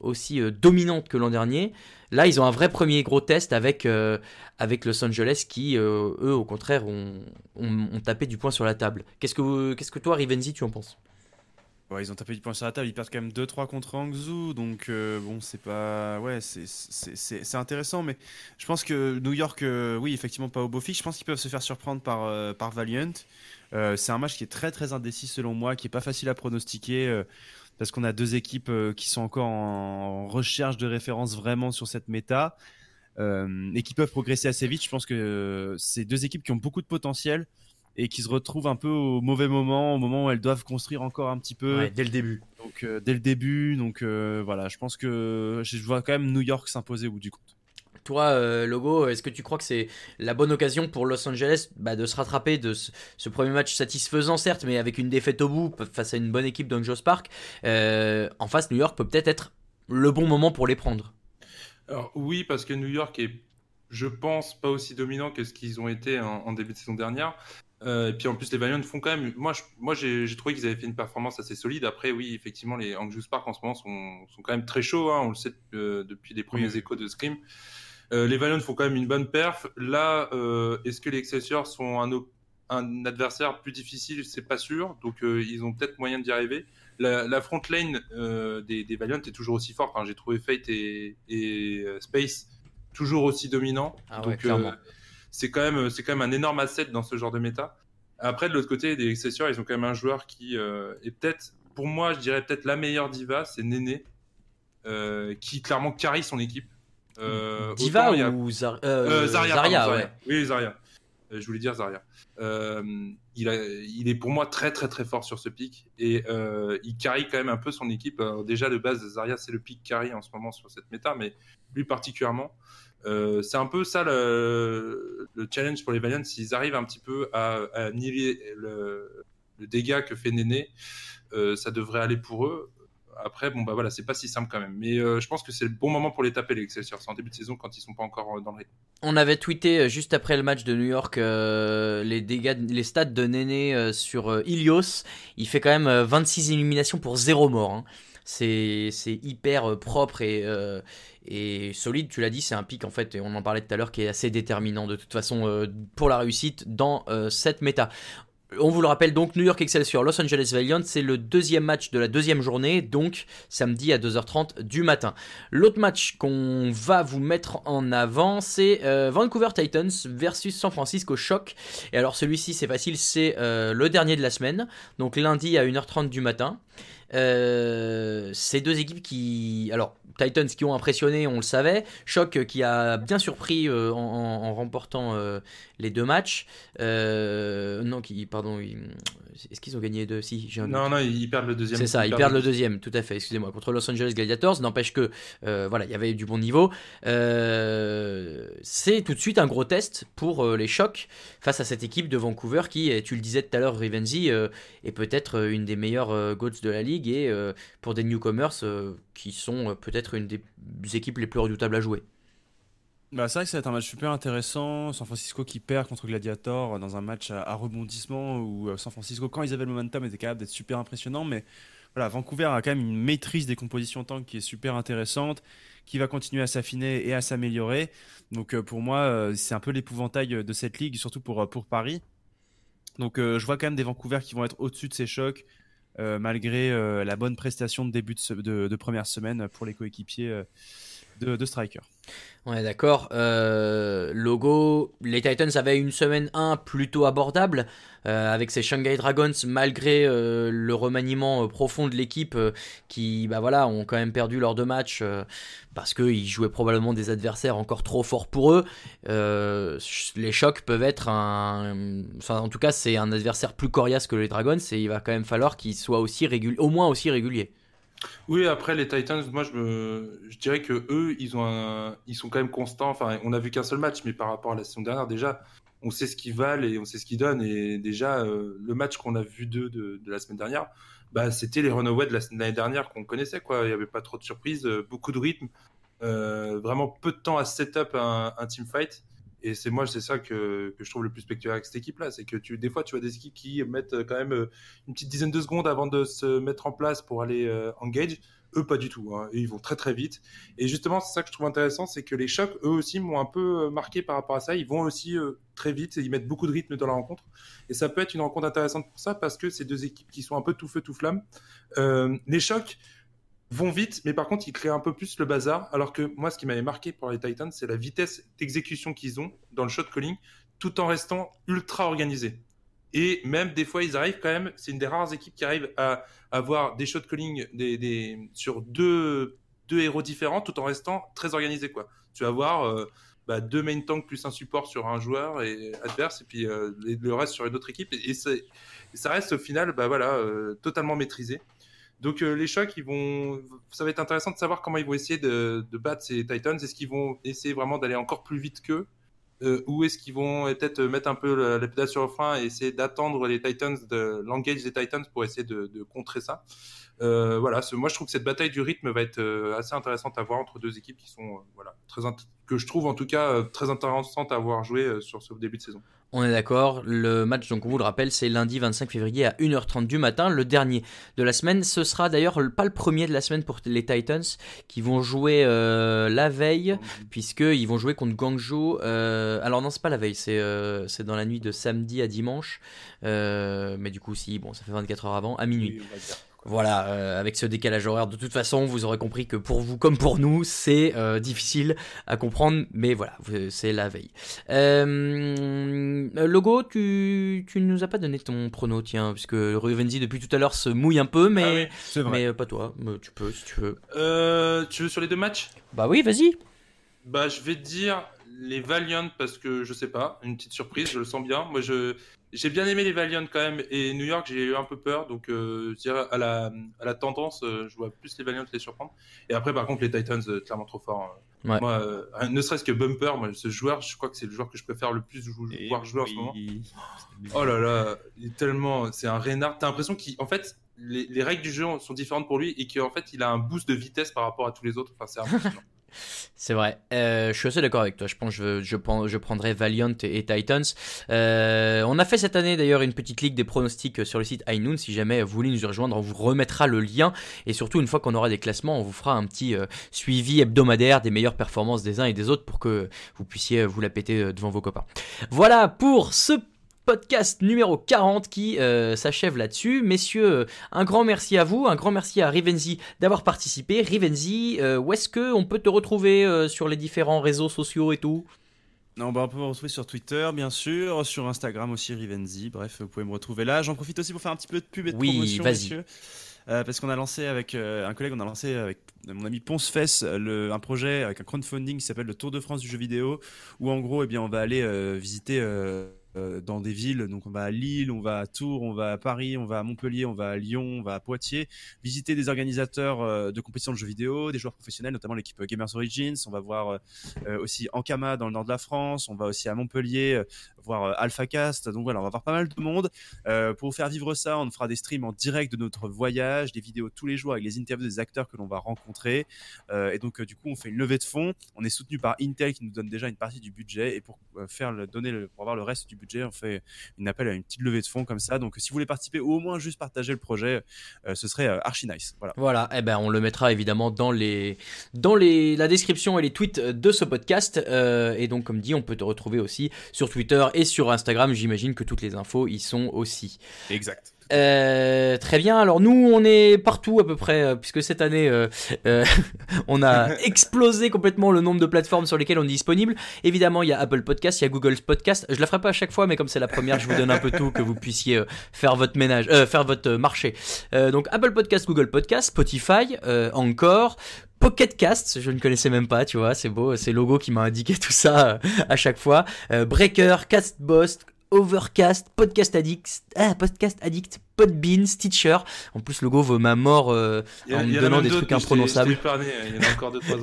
aussi dominante que l'an dernier. Là, ils ont un vrai premier gros test avec, Los Angeles qui, eux, au contraire, ont, ont- ont tapé du poing sur la table. Qu'est-ce que, qu'est-ce que toi, Rivenzi, tu en penses? Ils ont tapé du poing sur la table, ils perdent quand même 2-3 contre Hangzhou, donc euh, bon, c'est pas. Ouais, c'est- intéressant, mais je pense que New York, euh, oui, effectivement, pas au beau fixe. Je pense qu'ils peuvent se faire surprendre par, euh, par Valiant. C'est un match qui est très très indécis selon moi, qui est pas facile à pronostiquer, parce qu'on a deux équipes qui sont encore en recherche de référence vraiment sur cette méta, et qui peuvent progresser assez vite. Je pense que c'est deux équipes qui ont beaucoup de potentiel et qui se retrouvent un peu au mauvais moment, au moment où elles doivent construire encore un petit peu. Ouais, Dès le début. Donc euh, dès le début, donc euh, voilà, je pense que je vois quand même New York s'imposer au bout du compte. Toi, euh, Logo, est-ce que tu crois que c'est la bonne occasion pour Los Angeles bah, de se rattraper de ce, ce premier match satisfaisant, certes, mais avec une défaite au bout face à une bonne équipe d'Angels Park Euh, En face, New York peut peut-être être le bon moment pour les prendre? Alors oui, parce que New York est, je pense, pas aussi dominant que ce qu'ils ont été en, en début de saison dernière. Euh, et puis en plus, les Valiants font quand même. Moi, je- moi j'ai trouvé qu'ils avaient fait une performance assez solide. Après, oui, effectivement, les Angus Park en ce moment sont, sont quand même très chauds. hein, on le sait euh, depuis les premiers Oui. échos de Scream. Euh, les Valiants font quand même une bonne perf. Là, euh, est-ce que les Excelsior sont un, adversaire plus difficile? C'est pas sûr. Donc, euh, ils ont peut-être moyen d'y arriver. La, la front lane euh, des, des Valiant est toujours aussi forte. hein. J'ai trouvé Fate et, et, Space toujours aussi dominants. Ah ouais, Donc, euh, clairement. C'est quand même c'est quand même un énorme asset dans ce genre de méta. Après de l'autre côté des Excelsior, ils ont quand même un joueur qui euh, est peut-être pour moi, je dirais peut-être la meilleure diva, c'est Néné euh, qui clairement carry son équipe. Euh, Diva autant a- ou Zar- Zarya, Zarya, pardon, ouais. Oui, Zarya. Euh, je voulais dire Zarya. Euh, il, a, il est pour moi très très très fort sur ce pic et il carry quand même un peu son équipe. Alors, déjà de base, Zarya c'est le pic carry en ce moment sur cette méta, mais lui particulièrement. Euh, c'est un peu ça le, le challenge pour les Valiants. S'ils arrivent un petit peu à, à le, dégât que fait Néné, euh, ça devrait aller pour eux. Après, bon bah voilà, c'est pas si simple quand même. Mais euh, je pense que c'est le bon moment pour les taper les Excelsior. C'est en début de saison quand ils sont pas encore dans le rythme. On avait tweeté juste après le match de New York les dégâts, les stats de Néné sur Ilios. Il fait quand même euh, 26 éliminations pour 0 mort. hein. C'est hyper euh, propre et, euh, et solide. Tu l'as dit, c'est un pic en fait, et on en parlait tout à l'heure, qui est assez déterminant de toute façon euh, pour la réussite dans cette méta. On vous le rappelle donc, New York Excelsior, Los Angeles Valiant, c'est le deuxième match de la deuxième journée, donc samedi à 2h30 du matin. L'autre match qu'on va vous mettre en avant, c'est Vancouver Titans versus San Francisco Shock. Et alors celui-ci, c'est facile, c'est le dernier de la semaine, donc lundi à 1h30 du matin. Euh, ces deux équipes qui, alors Titans qui ont impressionné, on le savait. Euh, qui a bien surpris euh, en, remportant euh, les deux matchs. Non, qui, pardon, est-ce qu'ils ont gagné deux? Si, j'ai un. Non, non, ils perdent le deuxième. C'est ça, ils perdent le deuxième, tout à fait, excusez-moi, contre Los Angeles Gladiators. N'empêche que, euh, voilà, il y avait du bon niveau. Euh, c'est tout de suite un gros test pour euh, les chocs face à cette équipe de Vancouver qui, euh, tu le disais tout à l'heure, Rivenzi, est peut-être une des meilleures GOATs de la ligue et pour des newcomers qui sont peut-être une des équipes les plus redoutables à jouer. Bah, c'est vrai que ça va être un match super intéressant. San Francisco qui perd contre Gladiator dans un match à, rebondissement où euh, San Francisco, quand ils avaient le momentum, était capable d'être super impressionnant. Mais voilà, Vancouver a quand même une maîtrise des compositions tank qui est super intéressante, qui va continuer à s'affiner et à s'améliorer. Donc euh, pour moi, euh, c'est un peu l'épouvantail de cette ligue, surtout pour, euh, Paris. Donc euh, je vois quand même des Vancouver qui vont être au-dessus de ces chocs. euh, malgré euh, la bonne prestation de début de, première semaine pour les coéquipiers euh, de, de Striker. Ouais, d'accord. Euh, logo, les Titans avaient une semaine 1 plutôt abordable euh, avec ces Shanghai Dragons, malgré euh, le remaniement profond de l'équipe qui, bah voilà, ont quand même perdu leurs deux matchs parce qu'ils jouaient probablement des adversaires encore trop forts pour eux. Les chocs peuvent être un, enfin, en tout cas, c'est un adversaire plus coriace que les Dragons et il va quand même falloir qu'ils soient aussi réguliers, au moins aussi réguliers. Oui, après les Titans, moi je, me... je dirais que eux, ils ont ils sont quand même constants. Enfin, on a vu qu'un seul match, mais par rapport à la saison dernière, déjà, on sait ce qu'ils valent et on sait ce qu'ils donnent. Et déjà, euh, le match qu'on a vu d'eux de, la semaine dernière, bah, c'était les Runaways de l'année dernière qu'on connaissait. Quoi. Il n'y avait pas trop de surprises, euh, beaucoup de rythme, euh, vraiment peu de temps à set up un, un team fight. Et c'est moi, c'est ça que, que je trouve le plus spectaculaire avec cette équipe-là. C'est que tu, des fois, tu vois des équipes qui mettent euh, quand même euh, une petite dizaine de secondes avant de se mettre en place pour aller euh, engage. Eux, pas du tout. hein. Ils vont très très vite. Et justement, c'est ça que je trouve intéressant, c'est que les chocs, eux aussi, m'ont un peu euh, marqué par rapport à ça. Ils vont aussi très vite et ils mettent beaucoup de rythme dans la rencontre. Et ça peut être une rencontre intéressante pour ça parce que c'est deux équipes qui sont un peu tout feu tout flamme. Les chocs vont vite, mais par contre, ils créent un peu plus le bazar. Alors que moi, ce qui m'avait marqué pour les Titans, c'est la vitesse d'exécution qu'ils ont dans le shot calling, tout en restant ultra organisés. Et même des fois, ils arrivent quand même. C'est une des rares équipes qui arrivent à avoir des shot calling sur deux, deux héros différents, tout en restant très organisés. Quoi. Tu vas avoir euh, bah, deux main tanks plus un support sur un joueur et adverse, et puis euh, le reste sur une autre équipe. Et ça reste au final, bah voilà, euh, totalement maîtrisé. Donc euh, les chocs, ils vont, ça va être intéressant de savoir comment ils vont essayer de, de battre ces Titans. Est-ce qu'ils vont essayer vraiment d'aller encore plus vite qu'eux euh, ou est-ce qu'ils vont peut-être mettre un peu le, le pédale sur le frein et essayer d'attendre les Titans, de l'engage des Titans pour essayer de, de contrer ça? Euh, voilà, ce- moi je trouve que cette bataille du rythme va être euh, assez intéressante à voir entre deux équipes qui sont, euh, voilà, très que je trouve en tout cas très intéressantes à avoir joué sur ce début de saison. On est d'accord, le match, donc on vous le rappelle, c'est lundi 25 février à 1h30 du matin, le dernier de la semaine. Ce sera d'ailleurs le- pas le premier de la semaine pour les Titans qui vont jouer la veille, puisqu'ils vont jouer contre Guangzhou. Alors non, c'est pas la veille, c'est dans la nuit de samedi à dimanche. Mais du coup, si, bon, ça fait 24 heures avant, à minuit. Oui, on va dire. Voilà, euh, avec ce décalage horaire, de toute façon, vous aurez compris que pour vous comme pour nous, c'est euh, difficile à comprendre, mais voilà, c'est la veille. Euh, Logo, tu, tu nous as pas donné ton prono, tiens, puisque Ruvenzi depuis tout à l'heure se mouille un peu, mais, Ah oui. Mais pas toi, mais tu peux si tu veux. Tu veux sur les deux matchs? Bah oui, vas-y. Bah, je vais te dire les Valiant parce que je sais pas, une petite surprise, je le sens bien. Moi, je j'ai bien aimé les Valiant quand même et New York, j'ai eu un peu peur, donc euh, je dirais à la à la tendance, euh, je vois plus les Valiant les surprendre. Et après, par contre, les Titans, euh, clairement trop forts. hein. Ouais. Moi, euh, ne serait-ce que Bumper, moi, ce joueur, je crois que c'est le joueur que je préfère le plus jou- Et voir jouer en ce moment. oui. Oh là là, il est tellement, c'est un Reynard. T'as l'impression qu'en fait, les, les règles du jeu sont différentes pour lui et qu'en fait, il a un boost de vitesse par rapport à tous les autres. Enfin, c'est impressionnant. C'est vrai. Euh, je suis assez d'accord avec toi. Je pense que je, je, prendrai Valiant et, Titans. Euh, on a fait cette année d'ailleurs une petite ligue des pronostics sur le site iNoon. Si jamais vous voulez nous rejoindre, on vous remettra le lien. Et surtout, une fois qu'on aura des classements, on vous fera un petit euh, suivi hebdomadaire des meilleures performances des uns et des autres pour que vous puissiez vous la péter devant vos copains. Voilà pour ce podcast numéro 40 qui euh, s'achève là-dessus. Messieurs, euh, un grand merci à vous, un grand merci à Rivenzi d'avoir participé. Rivenzi, euh, où est-ce que on peut te retrouver euh, sur les différents réseaux sociaux et tout? Non, bah, on peut me retrouver sur Twitter, bien sûr, sur Instagram aussi, Rivenzi. Bref, vous pouvez me retrouver là. J'en profite aussi pour faire un petit peu de pub et de Oui, promotion, messieurs. Euh, parce qu'on a lancé avec euh, un collègue, on a lancé avec mon ami Ponce Fess le, un projet avec un crowdfunding qui s'appelle le Tour de France du jeu vidéo, où en gros, eh bien, on va aller euh, visiter euh, dans des villes. Donc, on va à Lille, on va à Tours, on va à Paris, on va à Montpellier, on va à Lyon, on va à Poitiers, visiter des organisateurs euh, de compétitions de jeux vidéo, des joueurs professionnels, notamment l'équipe Gamers Origins. On va voir euh, aussi Ankama dans le nord de la France. On va aussi à Montpellier voir euh, AlphaCast. Donc voilà, on va voir pas mal de monde. Euh, pour faire vivre ça, on fera des streams en direct de notre voyage, des vidéos tous les jours avec les interviews des acteurs que l'on va rencontrer. Euh, et donc, du coup, on fait une levée de fonds. On est soutenu par Intel qui nous donne déjà une partie du budget. Et pour faire le, donner pour avoir le reste du budget, on fait une appel à une petite levée de fonds comme ça. Donc, si vous voulez participer ou au moins juste partager le projet, ce serait archi nice. Voilà. Voilà, eh ben on le mettra évidemment dans les dans les la description et les tweets de ce podcast. Et donc comme dit, on peut te retrouver aussi sur Twitter et sur Instagram. J'imagine que toutes les infos y sont aussi. Exact. Euh, très bien. Alors nous, on est partout à peu près, euh, puisque cette année, euh, on a explosé complètement le nombre de plateformes sur lesquelles on est disponible. Évidemment, il y a Apple Podcast, il y a Google Podcast. Je la ferai pas à chaque fois, mais comme c'est la première, je vous donne un peu tout que vous puissiez faire votre ménage, faire votre marché. Donc Apple Podcast, Google Podcast, Spotify, encore. Pocket Cast, je ne connaissais même pas, tu vois, c'est beau, c'est Logo qui m'a indiqué tout ça euh, à chaque fois. Euh, Breaker, Castbox, Overcast, Podcast Addict, ah, Podcast Addict, Podbean, Stitcher. En plus, Logo veut ma mort euh, a- en me donnant des trucs imprononçables. ouais.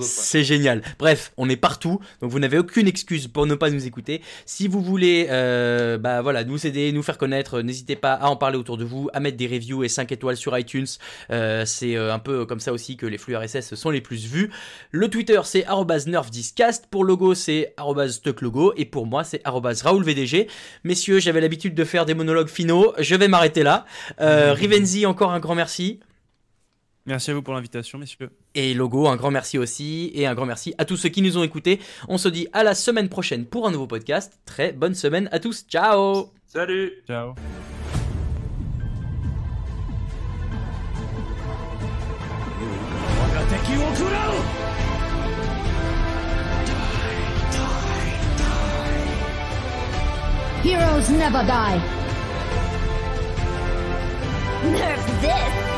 C'est génial. Bref, on est partout, donc vous n'avez aucune excuse pour ne pas nous écouter. Si vous voulez, euh, bah voilà, nous aider, nous faire connaître, n'hésitez pas à en parler autour de vous, à mettre des reviews et 5 étoiles sur iTunes. Euh, c'est euh, un peu comme ça aussi que les flux RSS sont les plus vus. Le Twitter c'est @nerfdiscast, pour logo c'est @stucklogo et pour moi c'est @raoulvdg. Messieurs, j'avais l'habitude de faire des monologues finaux, je vais m'arrêter là. Euh, Rivenzi, encore un grand merci. Merci à vous pour l'invitation, messieurs. Et Logo, un grand merci aussi. Et un grand merci à tous ceux qui nous ont écoutés. On se dit à la semaine prochaine pour un nouveau podcast. Très bonne semaine à tous. Ciao Salut Ciao. Heroes never die. Nerf this!